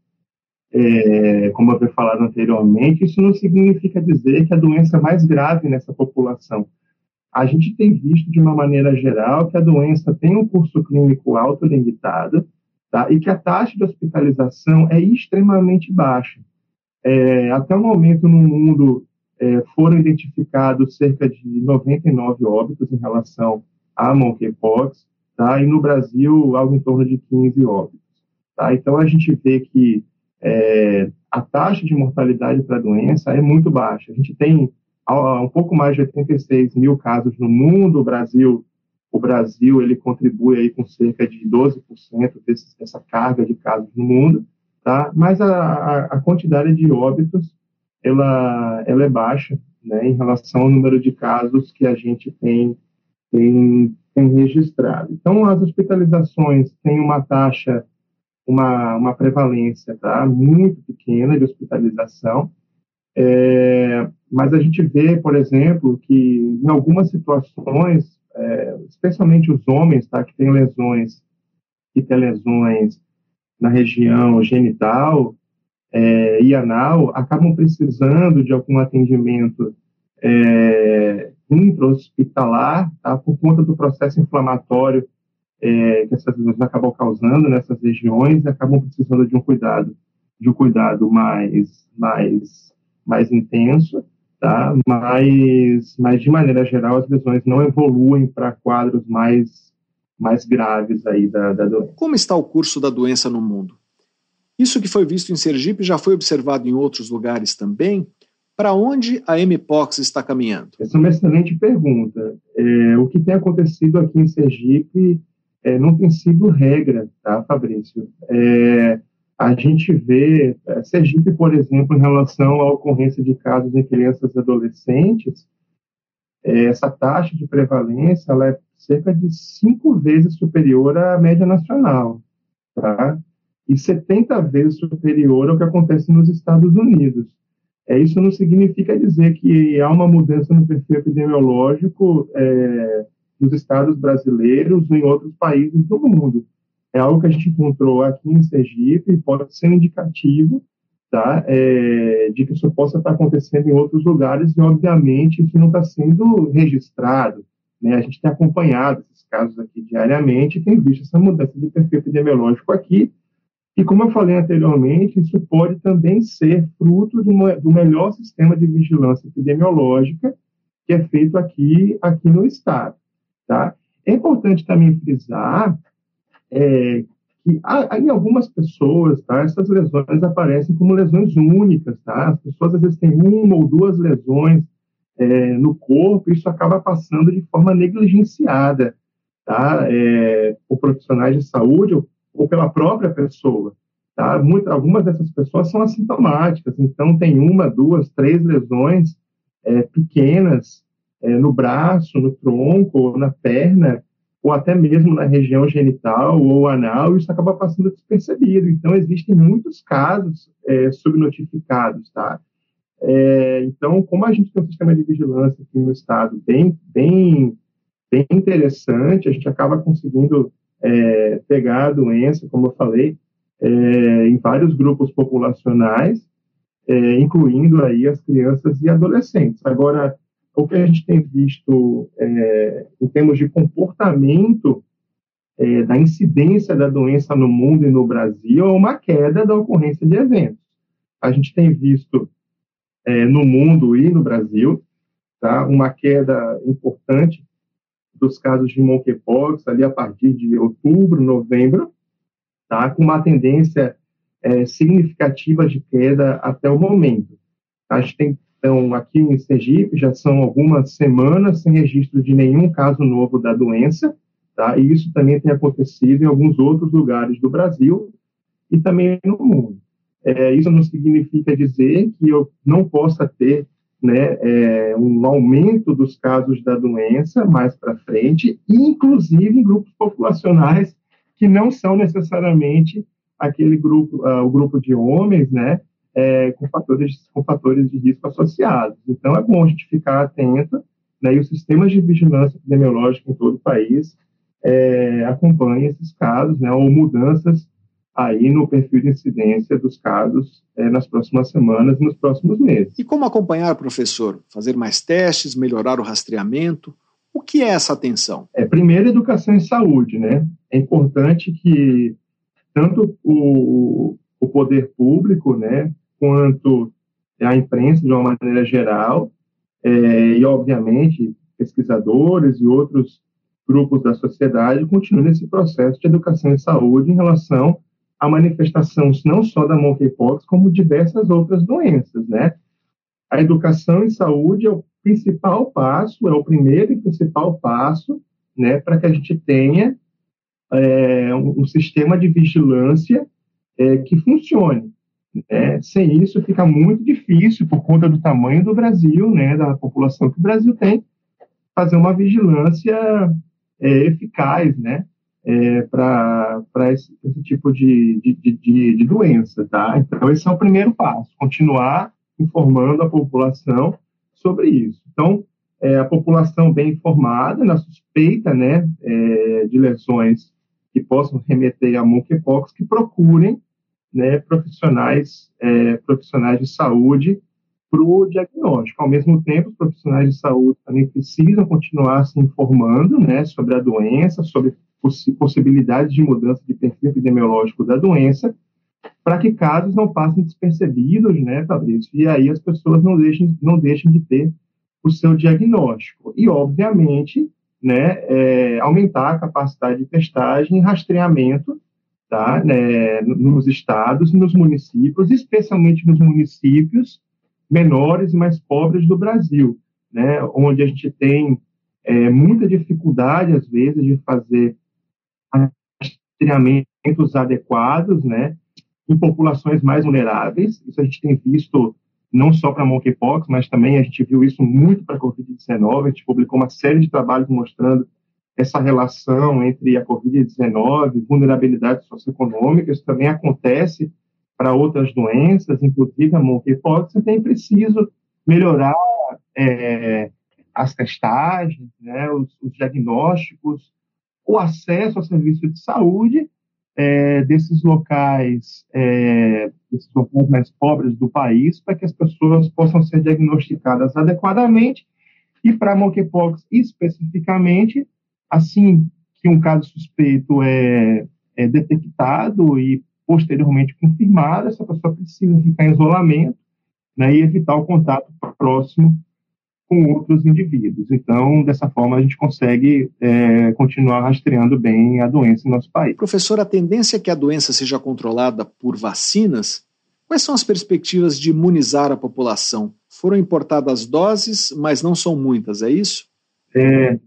é, como eu havia falado anteriormente, isso não significa dizer que a doença é mais grave nessa população. A gente tem visto, de uma maneira geral, que a doença tem um curso clínico autolimitado tá? e que a taxa de hospitalização é extremamente baixa. É, até o momento, no mundo, é, foram identificados cerca de 99 óbitos em relação à monkeypox, tá? e no Brasil, algo em torno de 15 óbitos. Tá? Então, a gente vê que é, a taxa de mortalidade para a doença é muito baixa. A gente tem um pouco mais de 86 mil casos no mundo, o Brasil o Brasil ele contribui aí com cerca de 12% desse, dessa carga de casos no mundo, tá? Mas a, a, a, quantidade de óbitos ela, ela é baixa, né, em relação ao número de casos que a gente tem, tem, tem registrado. Então, as hospitalizações têm uma taxa uma, uma prevalência tá? muito pequena de hospitalização, é, mas a gente vê, por exemplo, que em algumas situações, é, especialmente os homens tá, que têm lesões, que têm lesões na região genital é, e anal, acabam precisando de algum atendimento é, intra-hospitalar tá, por conta do processo inflamatório é, que essas lesões acabam causando nessas regiões acabam precisando de um cuidado, de um cuidado mais, mais, mais intenso, tá? Mas, mas de maneira geral as lesões não evoluem para quadros mais, mais graves aí da, da doença. Como está o curso da doença no mundo? Isso que foi visto em Sergipe já foi observado em outros lugares também? Para onde a MPOX está caminhando? Essa é uma excelente pergunta. É, o que tem acontecido aqui em Sergipe é, não tem sido regra, tá, Fabrício? É, a gente vê, é, Sergipe, por exemplo, em relação à ocorrência de casos em crianças e adolescentes, é, essa taxa de prevalência ela é cerca de cinco vezes superior à média nacional, tá? E 70 vezes superior ao que acontece nos Estados Unidos. É, isso não significa dizer que há uma mudança no perfil epidemiológico é, nos estados brasileiros ou em outros países do mundo. É algo que a gente encontrou aqui em Sergipe e pode ser um indicativo tá, é, de que isso possa estar acontecendo em outros lugares e, obviamente, isso não está sendo registrado. Né? A gente tem acompanhado esses casos aqui diariamente e tem visto essa mudança de perfil epidemiológico aqui. E, como eu falei anteriormente, isso pode também ser fruto do, do melhor sistema de vigilância epidemiológica que é feito aqui, aqui no Estado. Tá? É importante também frisar é, que há, em algumas pessoas, tá, essas lesões aparecem como lesões únicas, tá? As pessoas às vezes têm uma ou duas lesões é, no corpo, e isso acaba passando de forma negligenciada, tá? É, por profissionais de saúde ou, ou pela própria pessoa, tá? Muitas, algumas dessas pessoas são assintomáticas, então tem uma, duas, três lesões é, pequenas é, no braço, no tronco, ou na perna, ou até mesmo na região genital ou anal, isso acaba passando despercebido. Então, existem muitos casos é, subnotificados, tá? É, então, como a gente tem um sistema de vigilância aqui no estado bem, bem, bem interessante, a gente acaba conseguindo é, pegar a doença, como eu falei, é, em vários grupos populacionais, é, incluindo aí as crianças e adolescentes. Agora, o que a gente tem visto é, em termos de comportamento é, da incidência da doença no mundo e no Brasil é uma queda da ocorrência de eventos. A gente tem visto é, no mundo e no Brasil tá, uma queda importante dos casos de monkeypox ali a partir de outubro, novembro, tá, com uma tendência é, significativa de queda até o momento. A gente tem então, aqui em Sergipe, já são algumas semanas sem registro de nenhum caso novo da doença, tá? E isso também tem acontecido em alguns outros lugares do Brasil e também no mundo. É, isso não significa dizer que eu não possa ter né, é, um aumento dos casos da doença mais para frente, inclusive em grupos populacionais que não são necessariamente aquele grupo, uh, o grupo de homens, né, é, com, fatores, com fatores de risco associados. Então, é bom a gente ficar atento, né, e os sistemas de vigilância epidemiológica em todo o país é, acompanhem esses casos, né, ou mudanças aí no perfil de incidência dos casos é, nas próximas semanas nos próximos meses. E como acompanhar, professor? Fazer mais testes, melhorar o rastreamento? O que é essa atenção? É, primeiro, educação em saúde, né? É importante que tanto o, o poder público, né, quanto a imprensa, de uma maneira geral, é, e, obviamente, pesquisadores e outros grupos da sociedade continuem nesse processo de educação em saúde em relação a manifestações não só da monkeypox, como diversas outras doenças, né? A educação em saúde é o principal passo, é o primeiro e principal passo, né, para que a gente tenha é, um, sistema de vigilância é, que funcione. Né? Sem isso, fica muito difícil, por conta do tamanho do Brasil, né, da população que o Brasil tem, fazer uma vigilância é, eficaz, né? É, para esse, esse, tipo de, de, de, de, doença, tá? Então, esse é o primeiro passo, continuar informando a população sobre isso. Então, é, a população bem informada, na suspeita, né, é, de lesões que possam remeter a monkeypox, que procurem, né, profissionais, é, profissionais de saúde para o diagnóstico. Ao mesmo tempo, os profissionais de saúde também precisam continuar se informando, né, sobre a doença, sobre possibilidades de mudança de perfil epidemiológico da doença, para que casos não passem despercebidos, né, Fabrício? E aí as pessoas não deixem, não deixem de ter o seu diagnóstico. E, obviamente, né, é, aumentar a capacidade de testagem e rastreamento tá, né, nos estados nos municípios, especialmente nos municípios menores e mais pobres do Brasil, né, onde a gente tem é, muita dificuldade, às vezes, de fazer rastreamentos adequados, né, em populações mais vulneráveis. Isso a gente tem visto não só para monkeypox, mas também a gente viu isso muito para a Covid-19. A gente publicou uma série de trabalhos mostrando essa relação entre a Covid-19 e vulnerabilidade socioeconômica. Isso também acontece para outras doenças, inclusive a monkeypox. Você tem preciso melhorar é, as testagens, né, os, os diagnósticos, o acesso ao serviço de saúde é, desses locais, é, desses locais mais pobres do país, para que as pessoas possam ser diagnosticadas adequadamente. E para monkeypox especificamente, assim que um caso suspeito é, é detectado e posteriormente confirmado, essa pessoa precisa ficar em isolamento né, e evitar o contato próximo com outros indivíduos. Então, dessa forma, a gente consegue é, continuar rastreando bem a doença no nosso país. Professor, a tendência é que a doença seja controlada por vacinas? Quais são as perspectivas de imunizar a população? Foram importadas doses, mas não são muitas, é isso? É,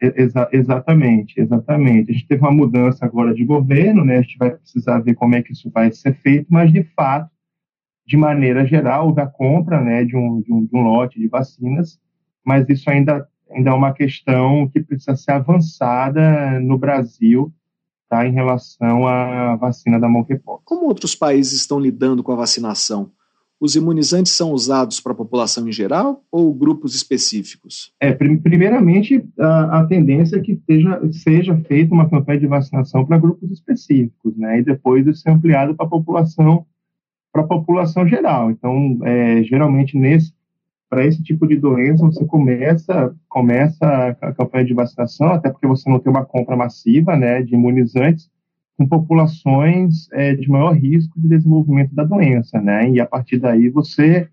exa exatamente, exatamente. A gente teve uma mudança agora de governo, né? A gente vai precisar ver como é que isso vai ser feito, mas de fato, de maneira geral, da compra, né, de um, de um, de um lote de vacinas mas isso ainda, ainda é uma questão que precisa ser avançada no Brasil tá, em relação à vacina da monkeypox. Como outros países estão lidando com a vacinação? Os imunizantes são usados para a população em geral ou grupos específicos? É, primeiramente, a, a tendência é que seja, seja feita uma campanha de vacinação para grupos específicos, né? E depois isso ser ampliado para a população para a população geral. Então, é, geralmente nesse para esse tipo de doença, você começa, começa a campanha de vacinação, até porque você não tem uma compra massiva né, de imunizantes com populações é, de maior risco de desenvolvimento da doença, né? E a partir daí você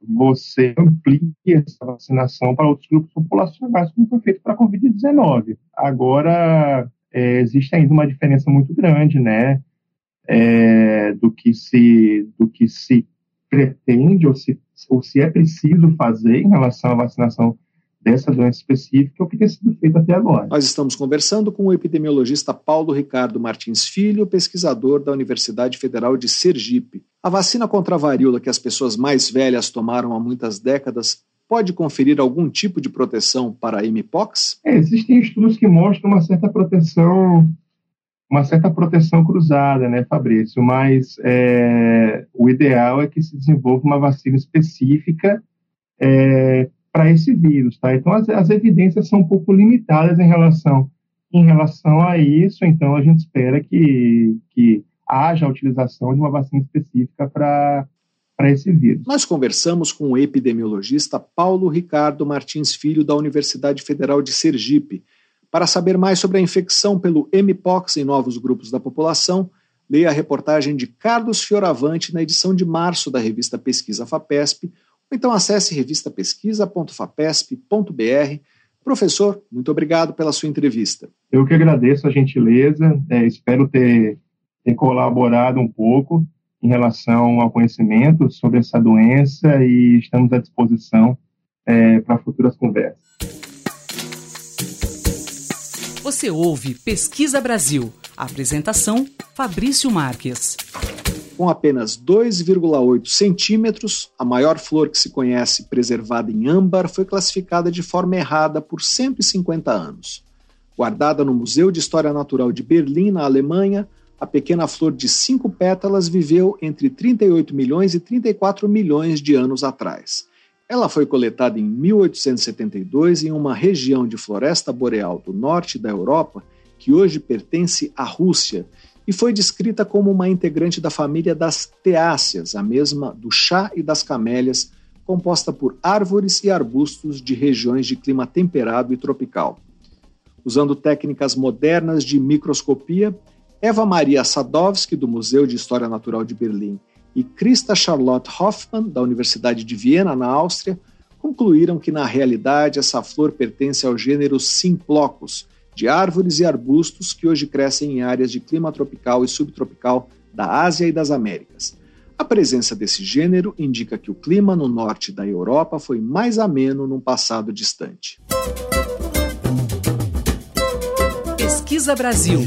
você amplia essa vacinação para outros grupos populacionais, como foi feito para a Covid-19. Agora, é, existe ainda uma diferença muito grande, né? É, do que se do que se pretende ou se, ou se é preciso fazer em relação à vacinação dessa doença específica, o que tem sido feito até agora. Nós estamos conversando com o epidemiologista Paulo Ricardo Martins Filho, pesquisador da Universidade Federal de Sergipe. A vacina contra a varíola que as pessoas mais velhas tomaram há muitas décadas pode conferir algum tipo de proteção para a mpox? É, existem estudos que mostram uma certa proteção uma certa proteção cruzada, né, Fabrício? Mas é, o ideal é que se desenvolva uma vacina específica é, para esse vírus, tá? Então as, as, evidências são um pouco limitadas em relação em relação a isso. Então a gente espera que que haja a utilização de uma vacina específica para para esse vírus. Nós conversamos com o epidemiologista Paulo Ricardo Martins Filho da Universidade Federal de Sergipe para saber mais sobre a infecção pelo mpox em novos grupos da população, leia a reportagem de Carlos Fioravante na edição de março da revista Pesquisa FAPESP, ou então acesse revistapesquisa.fapesp.br. Professor, muito obrigado pela sua entrevista. Eu que agradeço a gentileza, é, espero ter, ter colaborado um pouco em relação ao conhecimento sobre essa doença e estamos à disposição é, para futuras conversas. Você ouve Pesquisa Brasil. Apresentação: Fabrício Marques. Com apenas 2,8 centímetros, a maior flor que se conhece preservada em âmbar foi classificada de forma errada por 150 anos. Guardada no Museu de História Natural de Berlim, na Alemanha, a pequena flor de cinco pétalas viveu entre 38 milhões e 34 milhões de anos atrás. Ela foi coletada em 1872 em uma região de floresta boreal do norte da Europa que hoje pertence à Rússia e foi descrita como uma integrante da família das teáceas, a mesma do chá e das camélias, composta por árvores e arbustos de regiões de clima temperado e tropical. Usando técnicas modernas de microscopia, Eva Maria Sadowski, do Museu de História Natural de Berlim, e Christa Charlotte Hoffmann, da Universidade de Viena, na Áustria, concluíram que, na realidade, essa flor pertence ao gênero Simplocus, de árvores e arbustos que hoje crescem em áreas de clima tropical e subtropical da Ásia e das Américas. A presença desse gênero indica que o clima no norte da Europa foi mais ameno num passado distante. Pesquisa Brasil.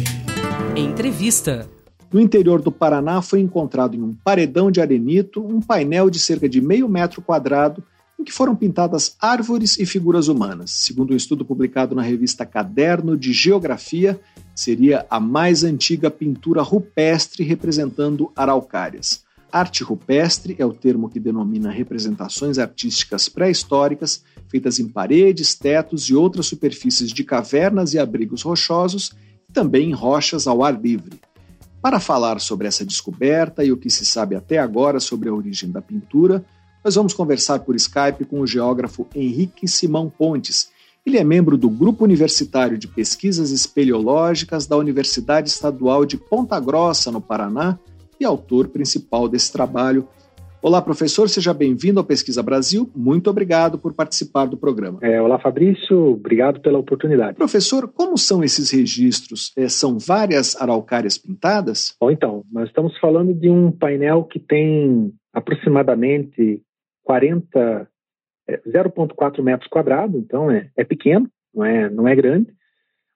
Entrevista. No interior do Paraná foi encontrado em um paredão de arenito um painel de cerca de meio metro quadrado em que foram pintadas árvores e figuras humanas. Segundo um estudo publicado na revista Caderno de Geografia, seria a mais antiga pintura rupestre representando araucárias. Arte rupestre é o termo que denomina representações artísticas pré-históricas feitas em paredes, tetos e outras superfícies de cavernas e abrigos rochosos, e também em rochas ao ar livre. Para falar sobre essa descoberta e o que se sabe até agora sobre a origem da pintura, nós vamos conversar por Skype com o geógrafo Henrique Simão Pontes. Ele é membro do Grupo Universitário de Pesquisas Espeleológicas da Universidade Estadual de Ponta Grossa, no Paraná, e autor principal desse trabalho Olá, professor, seja bem-vindo ao Pesquisa Brasil. Muito obrigado por participar do programa. É, olá, Fabrício, obrigado pela oportunidade. Professor, como são esses registros? É, são várias araucárias pintadas? Bom, então, nós estamos falando de um painel que tem aproximadamente 40, é, 0,4 metros quadrados, então é, é pequeno, não é, não é grande,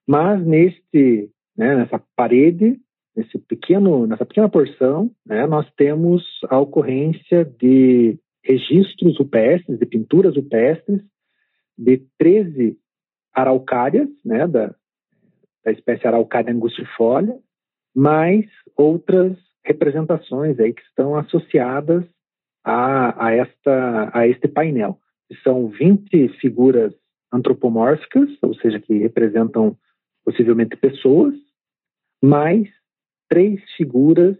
mas neste, né, nessa parede nesse pequeno, nessa pequena porção, né, nós temos a ocorrência de registros rupestres, de pinturas rupestres, de 13 araucárias, né, da, da espécie araucária angustifolia, mais outras representações aí que estão associadas a, a, esta, a este painel. São 20 figuras antropomórficas, ou seja, que representam possivelmente pessoas, mais três figuras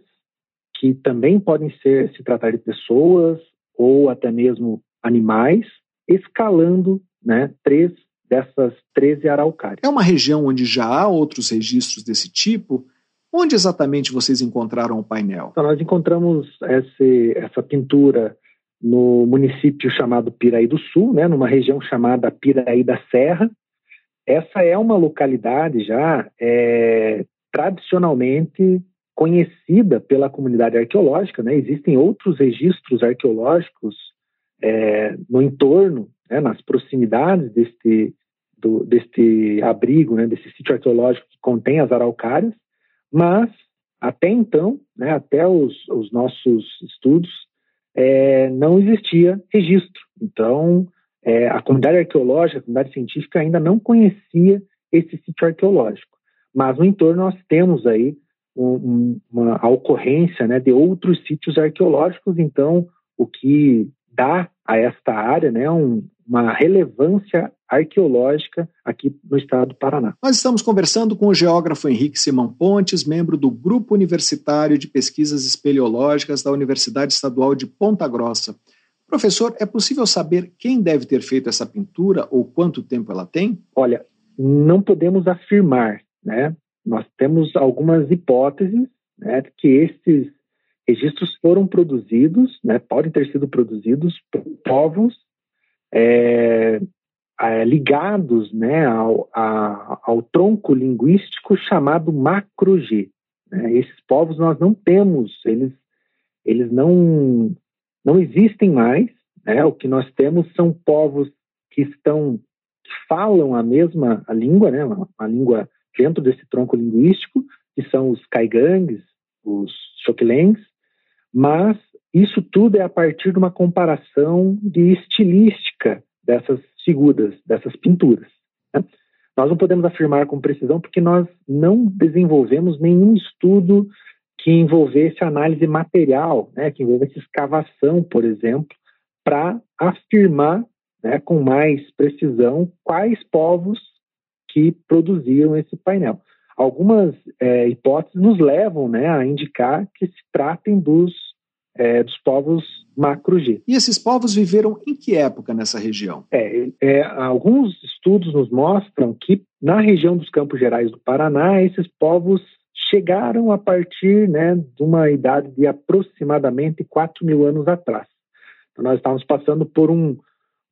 que também podem ser se tratar de pessoas ou até mesmo animais, escalando né, três dessas 13 araucárias. É uma região onde já há outros registros desse tipo? Onde exatamente vocês encontraram o painel? Então, nós encontramos esse, essa pintura no município chamado Piraí do Sul, né, numa região chamada Piraí da Serra. Essa é uma localidade já é, tradicionalmente conhecida pela comunidade arqueológica. Né? Existem outros registros arqueológicos é, no entorno, né, nas proximidades deste, do, deste abrigo, né, desse sítio arqueológico que contém as araucárias, mas até então, né, até os, os nossos estudos, é, não existia registro. Então, é, a comunidade arqueológica, a comunidade científica ainda não conhecia esse sítio arqueológico. Mas no entorno nós temos aí um, uma, a ocorrência né, de outros sítios arqueológicos, então o que dá a esta área né, um, uma relevância arqueológica aqui no estado do Paraná. Nós estamos conversando com o geógrafo Henrique Simão Pontes, membro do Grupo Universitário de Pesquisas Espeleológicas da Universidade Estadual de Ponta Grossa. Professor, é possível saber quem deve ter feito essa pintura ou quanto tempo ela tem? Olha, não podemos afirmar, né? Nós temos algumas hipóteses né, que esses registros foram produzidos, né, podem ter sido produzidos por povos é, é, ligados né, ao, a, ao, tronco linguístico chamado macro-G. Né? Esses povos nós não temos, eles, eles não, não existem mais. Né? O que nós temos são povos que estão que falam a mesma a língua, né, uma, uma língua dentro desse tronco linguístico, que são os caigangues, os choquelengues, mas isso tudo é a partir de uma comparação de estilística dessas figuras, dessas pinturas. Né? Nós não podemos afirmar com precisão porque nós não desenvolvemos nenhum estudo que envolvesse análise material, né, que envolvesse escavação, por exemplo, para afirmar né, com mais precisão quais povos que produziram esse painel. Algumas é, hipóteses nos levam né, a indicar que se tratem dos, é, dos povos macro-G. E esses povos viveram em que época nessa região? É, é, alguns estudos nos mostram que na região dos Campos Gerais do Paraná, esses povos chegaram a partir né, de uma idade de aproximadamente 4 mil anos atrás. Então, nós estávamos passando por um,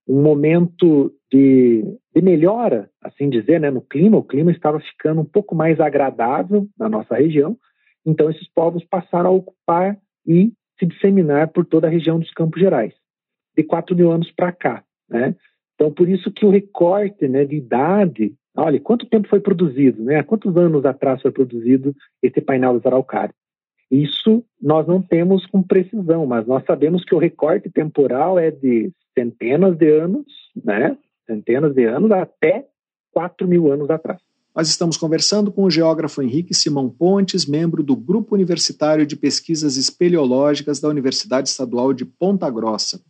um momento de, de, melhora, assim dizer, né, no clima. O clima estava ficando um pouco mais agradável na nossa região. Então, esses povos passaram a ocupar e se disseminar por toda a região dos Campos Gerais, de 4 mil anos para cá. Né? Então, por isso que o recorte né, de idade, olha, quanto tempo foi produzido, né? há quantos anos atrás foi produzido esse painel das araucárias? Isso nós não temos com precisão, mas nós sabemos que o recorte temporal é de centenas de anos, né? centenas de anos até 4 mil anos atrás. Nós estamos conversando com o geógrafo Henrique Simão Pontes, membro do Grupo Universitário de Pesquisas Espeleológicas da Universidade Estadual de Ponta Grossa.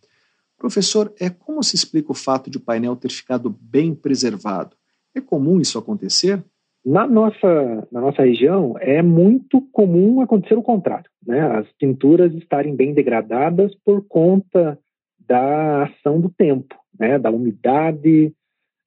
Professor, é como se explica o fato de o painel ter ficado bem preservado? É comum isso acontecer? Na nossa, na nossa região, é muito comum acontecer o contrário. Né? As pinturas estarem bem degradadas por conta da ação do tempo, né? da umidade,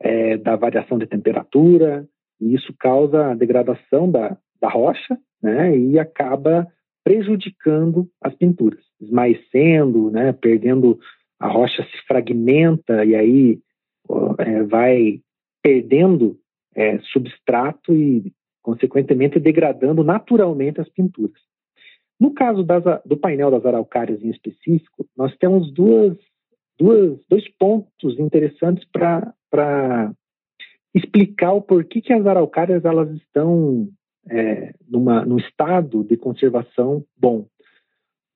é, da variação de temperatura, e isso causa a degradação da, da rocha né, e acaba prejudicando as pinturas, esmaecendo, né, perdendo, a rocha se fragmenta e aí é, vai perdendo é, substrato e, consequentemente, degradando naturalmente as pinturas. No caso das, do painel das araucárias em específico, nós temos duas, duas, dois pontos interessantes para explicar o porquê que as araucárias elas estão é, numa, num estado de conservação bom.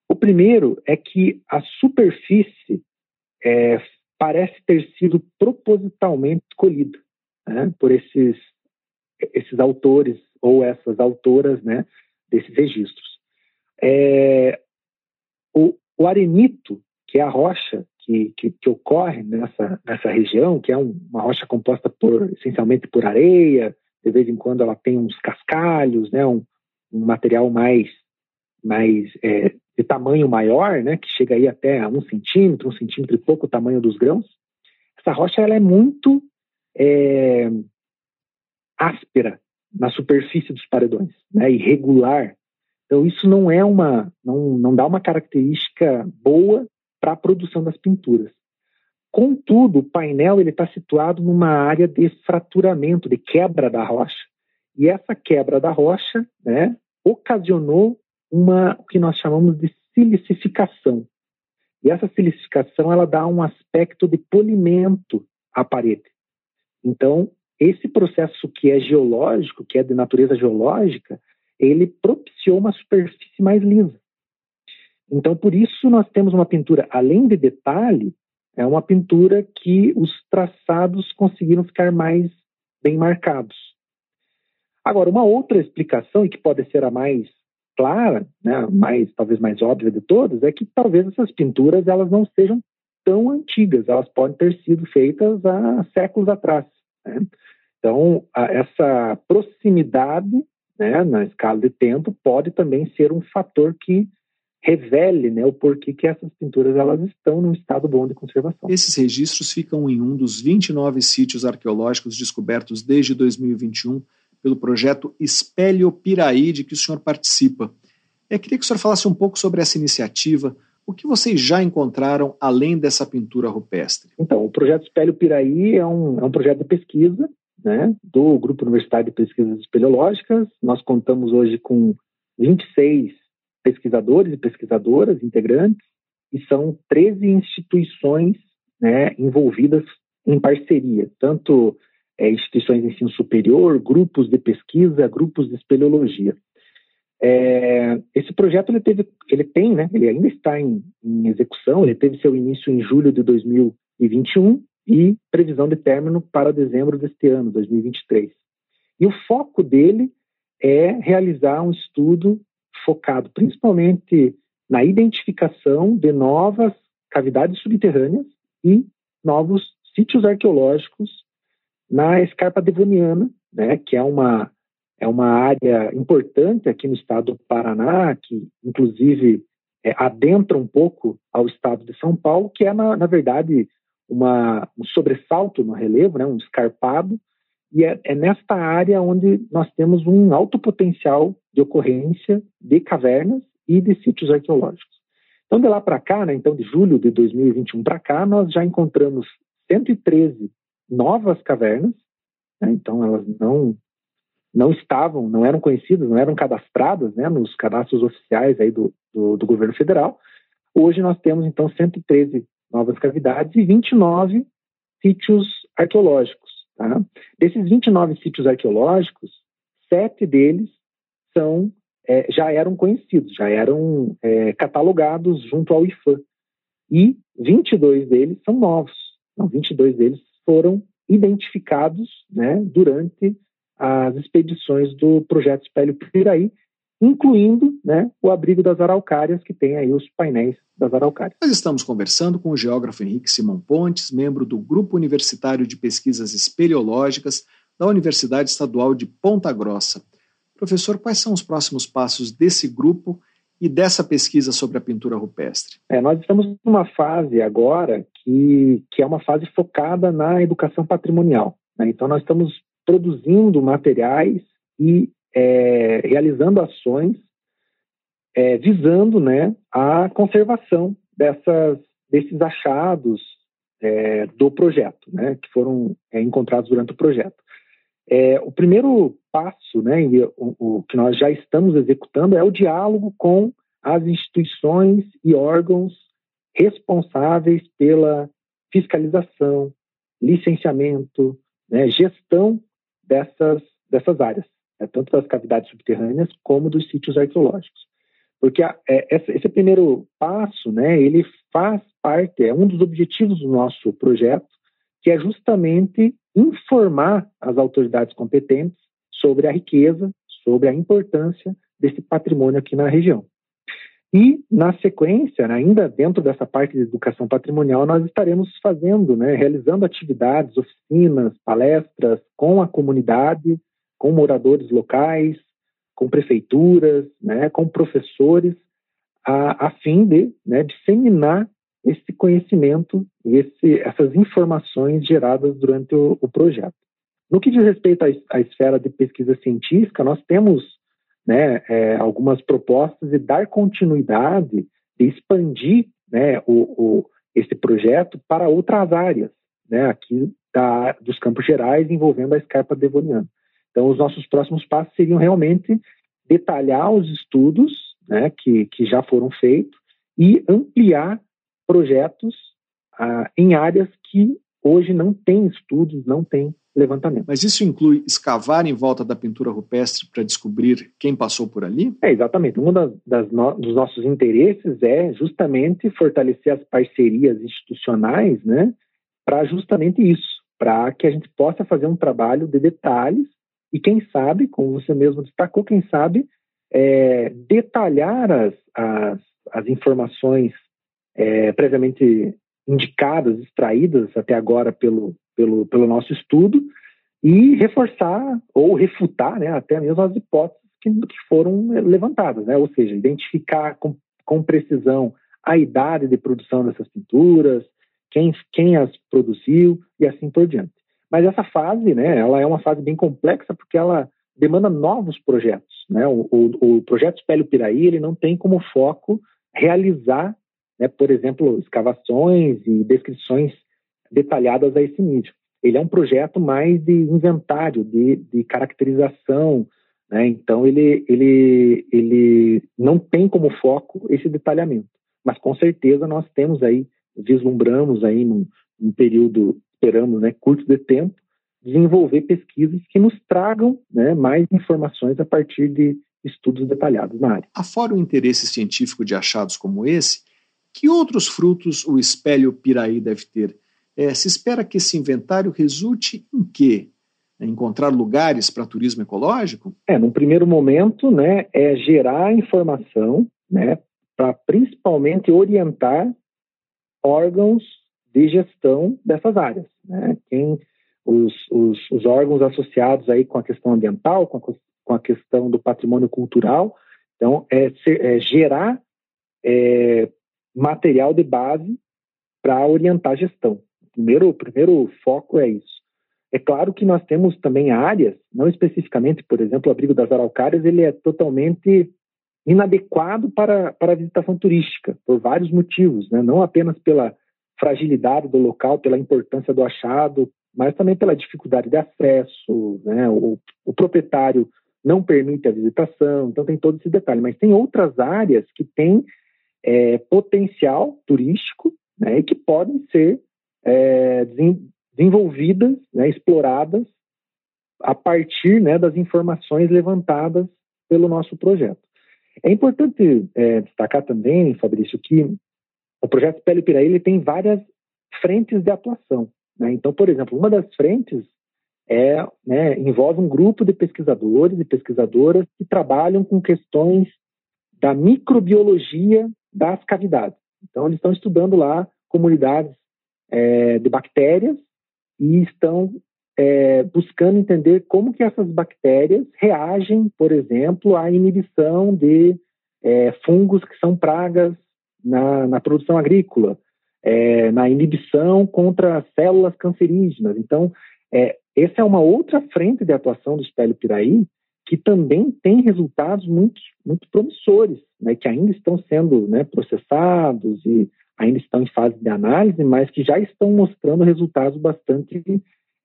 O primeiro é que a superfície é, parece ter sido propositalmente escolhida né, por esses, esses autores ou essas autoras né, desses registros. É, o, o arenito, que é a rocha que, que, que, ocorre nessa, nessa região, que é um, uma rocha composta por, essencialmente por areia, de vez em quando ela tem uns cascalhos, né, um, um material mais, mais é, de tamanho maior, né, que chega aí até um centímetro, um centímetro e pouco o tamanho dos grãos. Essa rocha ela é muito é, áspera na superfície dos paredões, né, irregular. Então isso não é uma, não, não dá uma característica boa para a produção das pinturas. Contudo, o painel ele está situado numa área de fraturamento, de quebra da rocha. E essa quebra da rocha, né, ocasionou uma o que nós chamamos de silicificação. E essa silicificação ela dá um aspecto de polimento à parede. Então, esse processo que é geológico, que é de natureza geológica, ele propiciou uma superfície mais lisa. Então, por isso, nós temos uma pintura, além de detalhe, é uma pintura que os traçados conseguiram ficar mais bem marcados. Agora, uma outra explicação, e que pode ser a mais clara, né, mais talvez mais óbvia de todas, é que talvez essas pinturas elas não sejam tão antigas, elas podem ter sido feitas há séculos atrás. Né? Então, essa proximidade né, na escala de tempo pode também ser um fator que revele né, o porquê que essas pinturas elas estão num estado bom de conservação. Esses registros ficam em um dos 29 sítios arqueológicos descobertos desde 2021 pelo projeto Espelho Piraí, de que o senhor participa. Eu queria que o senhor falasse um pouco sobre essa iniciativa, o que vocês já encontraram além dessa pintura rupestre? Então, o projeto Espelho Piraí é um, é um projeto de pesquisa né, do Grupo Universitário de Pesquisas Espeleológicas. Nós contamos hoje com 26 pesquisadores e pesquisadoras integrantes, e são 13 instituições né, envolvidas em parceria, tanto é, instituições de ensino superior, grupos de pesquisa, grupos de espeleologia. É, esse projeto ele teve, ele tem, né, ele ainda está em, em, execução. Ele teve seu início em julho de 2021 e previsão de término para dezembro deste ano, 2023. E o foco dele é realizar um estudo focado principalmente na identificação de novas cavidades subterrâneas e novos sítios arqueológicos na escarpa devoniana, né, que é uma é uma área importante aqui no estado do Paraná, que inclusive é, adentra um pouco ao estado de São Paulo, que é, na, na verdade, uma, um sobressalto no relevo, né, um escarpado, e é, é nesta área onde nós temos um alto potencial de ocorrência de cavernas e de sítios arqueológicos. Então, de lá para cá, né, então de julho de 2021 para cá, nós já encontramos 113 novas cavernas, né, então elas não não estavam, não eram conhecidas, não eram cadastradas né, nos cadastros oficiais aí do, do, do, governo federal. Hoje nós temos, então, 113 novas cavidades e 29 sítios arqueológicos. Tá? Desses 29 sítios arqueológicos, sete deles são é, já eram conhecidos, já eram é, catalogados junto ao IFAM. E 22 deles são novos. Então, 22 deles foram identificados né, durante as expedições do projeto Espelho Piraí, incluindo né, o abrigo das araucárias, que tem aí os painéis das araucárias. Nós estamos conversando com o geógrafo Henrique Simão Pontes, membro do Grupo Universitário de Pesquisas Espeleológicas da Universidade Estadual de Ponta Grossa. Professor, quais são os próximos passos desse grupo e dessa pesquisa sobre a pintura rupestre? É, nós estamos numa fase agora que, que é uma fase focada na educação patrimonial. Né? Então, nós estamos produzindo materiais e é, realizando ações é, visando né, a conservação dessas, desses achados é, do projeto, né, que foram é, encontrados durante o projeto. É, o primeiro passo, né, o, o, que nós já estamos executando, é o diálogo com as instituições e órgãos responsáveis pela fiscalização, licenciamento, né, gestão dessas, dessas áreas, né, tanto das cavidades subterrâneas como dos sítios arqueológicos. Porque a, é, esse primeiro passo, né, ele faz parte, é um dos objetivos do nosso projeto, que é justamente informar as autoridades competentes sobre a riqueza, sobre a importância desse patrimônio aqui na região. E, na sequência, né, ainda dentro dessa parte de educação patrimonial, nós estaremos fazendo, né, realizando atividades, oficinas, palestras com a comunidade, com moradores locais, com prefeituras, né, com professores, a, a fim de né, disseminar esse conhecimento e esse, essas informações geradas durante o, o projeto. No que diz respeito à, à esfera de pesquisa científica, nós temos né, é, algumas propostas de dar continuidade, de expandir né, o, o, esse projeto para outras áreas, né, aqui da, dos Campos Gerais, envolvendo a escarpa devoniana. Então, os nossos próximos passos seriam realmente detalhar os estudos né, que, que já foram feitos e ampliar projetos ah, em áreas que hoje não tem estudos, não tem levantamento. Mas isso inclui escavar em volta da pintura rupestre para descobrir quem passou por ali? É, exatamente. Um das, das no, dos nossos interesses é justamente fortalecer as parcerias institucionais, né, para justamente isso, para que a gente possa fazer um trabalho de detalhes e, quem sabe, como você mesmo destacou, quem sabe, é, detalhar as, as, as informações é, previamente indicadas, extraídas até agora pelo, pelo, pelo nosso estudo e reforçar ou refutar né, até mesmo as hipóteses que, que foram levantadas, né? ou seja, identificar com, com precisão a idade de produção dessas pinturas, quem, quem as produziu e assim por diante. Mas essa fase, né, ela é uma fase bem complexa porque ela demanda novos projetos. Né? O, o, o projeto Espelho Piraí ele não tem como foco realizar, né, por exemplo, escavações e descrições detalhadas a esse nível. Ele é um projeto mais de inventário, de, de caracterização, né? então ele, ele, ele não tem como foco esse detalhamento. Mas com certeza nós temos aí, vislumbramos aí num, num período, esperamos, né, curto de tempo, desenvolver pesquisas que nos tragam né, mais informações a partir de estudos detalhados na área. Afora o interesse científico de achados como esse, que outros frutos o espelho Piraí deve ter? É, se espera que esse inventário resulte em quê? É encontrar lugares para turismo ecológico? É, no primeiro momento, né, é gerar informação, né, para principalmente orientar órgãos de gestão dessas áreas, né? Quem os, os, os, órgãos associados aí com a questão ambiental, com a, com a questão do patrimônio cultural. Então, é, é gerar é, material de base para orientar a gestão. O primeiro, primeiro foco é isso. É claro que nós temos também áreas, não especificamente, por exemplo, o abrigo das araucárias, ele é totalmente inadequado para, para a visitação turística, por vários motivos, né? não apenas pela fragilidade do local, pela importância do achado, mas também pela dificuldade de acesso, né? o, o proprietário não permite a visitação, então tem todo esse detalhe. Mas tem outras áreas que têm é, potencial turístico né, e que podem ser é, desenvolvidas, né, exploradas a partir né, das informações levantadas pelo nosso projeto. É importante é, destacar também, Fabrício, que o projeto Pele Piraí ele tem várias frentes de atuação. Né? Então, por exemplo, uma das frentes é, né, envolve um grupo de pesquisadores e pesquisadoras que trabalham com questões da microbiologia das cavidades. Então, eles estão estudando lá comunidades é, de bactérias e estão é, buscando entender como que essas bactérias reagem, por exemplo, à inibição de é, fungos que são pragas na, na produção agrícola, é, na inibição contra células cancerígenas. Então, é, essa é uma outra frente de atuação do espelho Piraí que também tem resultados muito, muito promissores, né, que ainda estão sendo né, processados e ainda estão em fase de análise, mas que já estão mostrando resultados bastante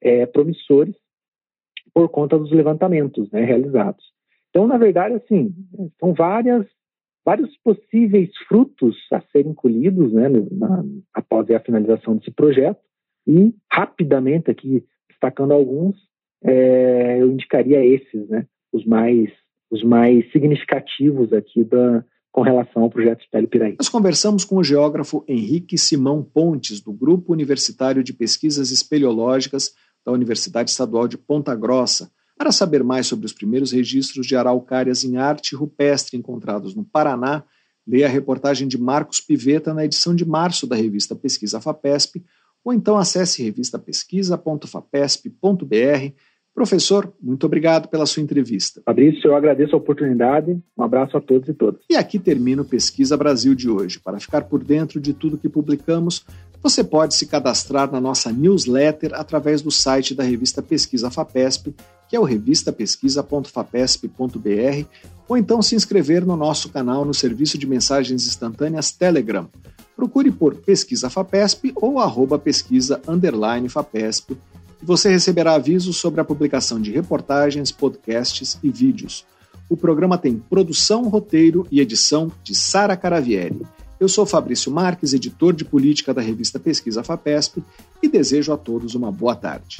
é, promissores por conta dos levantamentos né, realizados. Então, na verdade, assim, são várias, vários possíveis frutos a serem colhidos né, na, após a finalização desse projeto e, rapidamente aqui, destacando alguns, é, eu indicaria esses, né, os mais, os mais significativos aqui da, com relação ao projeto Espelho Piraí. Nós conversamos com o geógrafo Henrique Simão Pontes, do Grupo Universitário de Pesquisas Espeleológicas da Universidade Estadual de Ponta Grossa, para saber mais sobre os primeiros registros de araucárias em arte rupestre encontrados no Paraná, leia a reportagem de Marcos Piveta na edição de março da revista Pesquisa FAPESP, ou então acesse revistapesquisa.fapesp.br. Professor, muito obrigado pela sua entrevista. Fabrício, eu agradeço a oportunidade. Um abraço a todos e todas. E aqui termina o Pesquisa Brasil de hoje. Para ficar por dentro de tudo que publicamos, você pode se cadastrar na nossa newsletter através do site da revista Pesquisa FAPESP, que é o revistapesquisa.fapesp.br, ou então se inscrever no nosso canal no serviço de mensagens instantâneas Telegram. Procure por Pesquisa FAPESP ou arroba pesquisa FAPESP e você receberá avisos sobre a publicação de reportagens, podcasts e vídeos. O programa tem produção, roteiro e edição de Sara Caravieri. Eu sou Fabrício Marques, editor de política da revista Pesquisa FAPESP, e desejo a todos uma boa tarde.